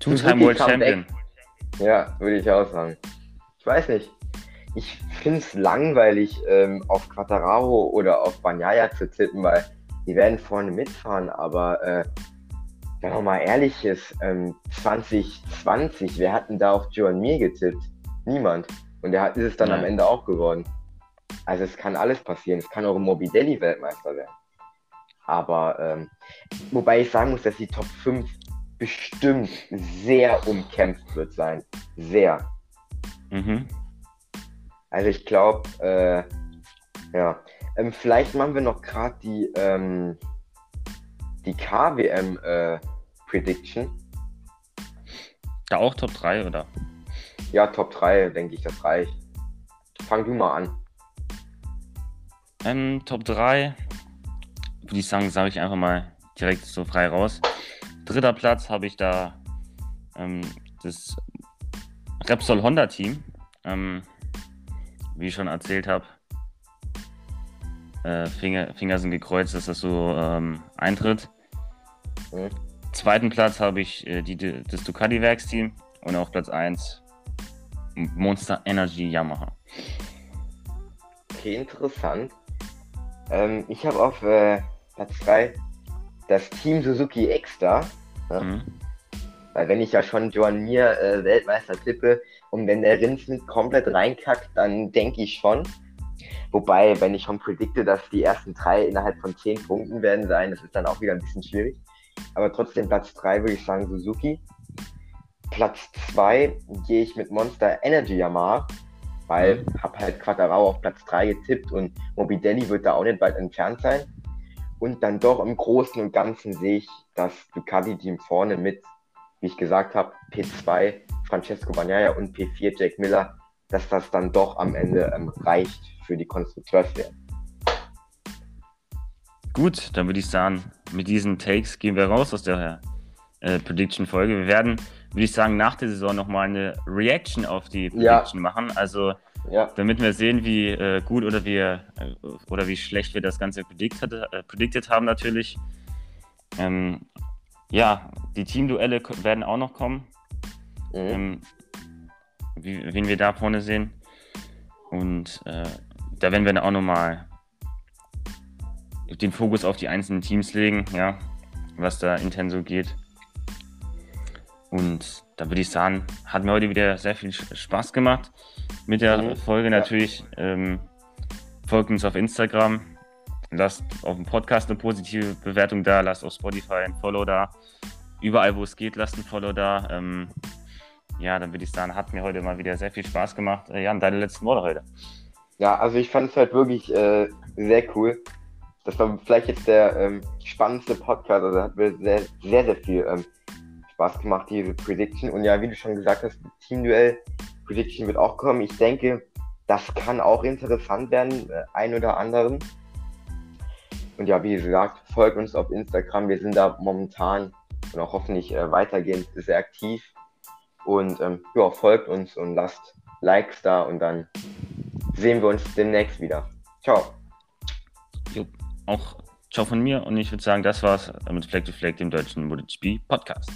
Speaker 1: Two-Time World Champion.
Speaker 2: Ja, würde ich auch sagen. Ich weiß nicht ich finde es langweilig, ähm, auf Quattararo oder auf Banyaya zu tippen, weil die werden vorne mitfahren, aber äh, wenn man mal ehrlich ist, ähm, 2020, wer hat denn da auf Joan Mir getippt? Niemand. Und der hat, ist es dann Nein. am Ende auch geworden. Also es kann alles passieren. Es kann auch ein Morbidelli Weltmeister werden. Aber ähm, wobei ich sagen muss, dass die Top 5 bestimmt sehr umkämpft wird sein. Sehr. Mhm. Also ich glaube, äh, ja. Ähm, vielleicht machen wir noch gerade die, ähm, die KWM äh, Prediction.
Speaker 1: Da auch Top 3, oder?
Speaker 2: Ja, Top 3, denke ich, das reicht. Fang du mal an.
Speaker 1: Ähm, Top 3, würde ich sagen, sage ich einfach mal direkt so frei raus. Dritter Platz habe ich da ähm, das Repsol Honda Team. Ähm, wie ich schon erzählt habe, äh, Finger, Finger sind gekreuzt, dass das so ähm, eintritt. Mhm. Zweiten Platz habe ich äh, die, das Ducati Werksteam und auf Platz 1 Monster Energy Yamaha.
Speaker 2: Okay, interessant. Ähm, ich habe auf äh, Platz 3 das Team Suzuki Extra. Ne? Mhm. Weil wenn ich ja schon Joan Mir äh, Weltmeister tippe, und wenn der Rinsmith komplett reinkackt, dann denke ich schon. Wobei, wenn ich schon predikte, dass die ersten drei innerhalb von zehn Punkten werden sein, das ist dann auch wieder ein bisschen schwierig. Aber trotzdem Platz drei würde ich sagen Suzuki. Platz zwei gehe ich mit Monster Energy Yamaha, weil mhm. habe halt Quattarao auf Platz drei getippt und Mobidelli wird da auch nicht weit entfernt sein. Und dann doch im Großen und Ganzen sehe ich das Ducati-Team vorne mit, wie ich gesagt habe, P2 Francesco Bagnaia und P4 Jack Miller, dass das dann doch am Ende ähm, reicht für die Konstrukteurswertung.
Speaker 1: gut, dann würde ich sagen, mit diesen Takes gehen wir raus aus der äh, Prediction-Folge. Wir werden, würde ich sagen, nach der Saison nochmal eine Reaction auf die Prediction ja. machen. Also, ja. damit wir sehen, wie äh, gut oder wie, äh, oder wie schlecht wir das Ganze predicted, äh, predicted haben, natürlich. Ähm, ja, die Teamduelle werden auch noch kommen. Mhm. Ähm, wie, wen wir da vorne sehen. Und äh, da werden wir dann auch nochmal den Fokus auf die einzelnen Teams legen, ja, was da intern so geht. Und da würde ich sagen, hat mir heute wieder sehr viel Spaß gemacht mit der mhm. Folge natürlich. Ähm, folgt uns auf Instagram, lasst auf dem Podcast eine positive Bewertung da, lasst auf Spotify ein Follow da. Überall, wo es geht, lasst ein Follow da. Ähm, ja, dann würde ich sagen, hat mir heute mal wieder sehr viel Spaß gemacht. Äh, Jan, deine letzten Worte heute.
Speaker 2: Ja, also ich fand es halt wirklich äh, sehr cool. Das war vielleicht jetzt der ähm, spannendste Podcast. Also hat mir sehr, sehr, sehr viel ähm, Spaß gemacht, diese Prediction. Und ja, wie du schon gesagt hast, Teamduell Prediction wird auch kommen. Ich denke, das kann auch interessant werden, äh, ein oder anderen. Und ja, wie gesagt, folgt uns auf Instagram. Wir sind da momentan und auch hoffentlich äh, weitergehend sehr aktiv. Und ähm, ja, folgt uns und lasst Likes da und dann sehen wir uns demnächst wieder. Ciao.
Speaker 1: Jo, auch ciao von mir und ich würde sagen, das war's mit Fleck to Fleck, dem deutschen MotoGP Podcast.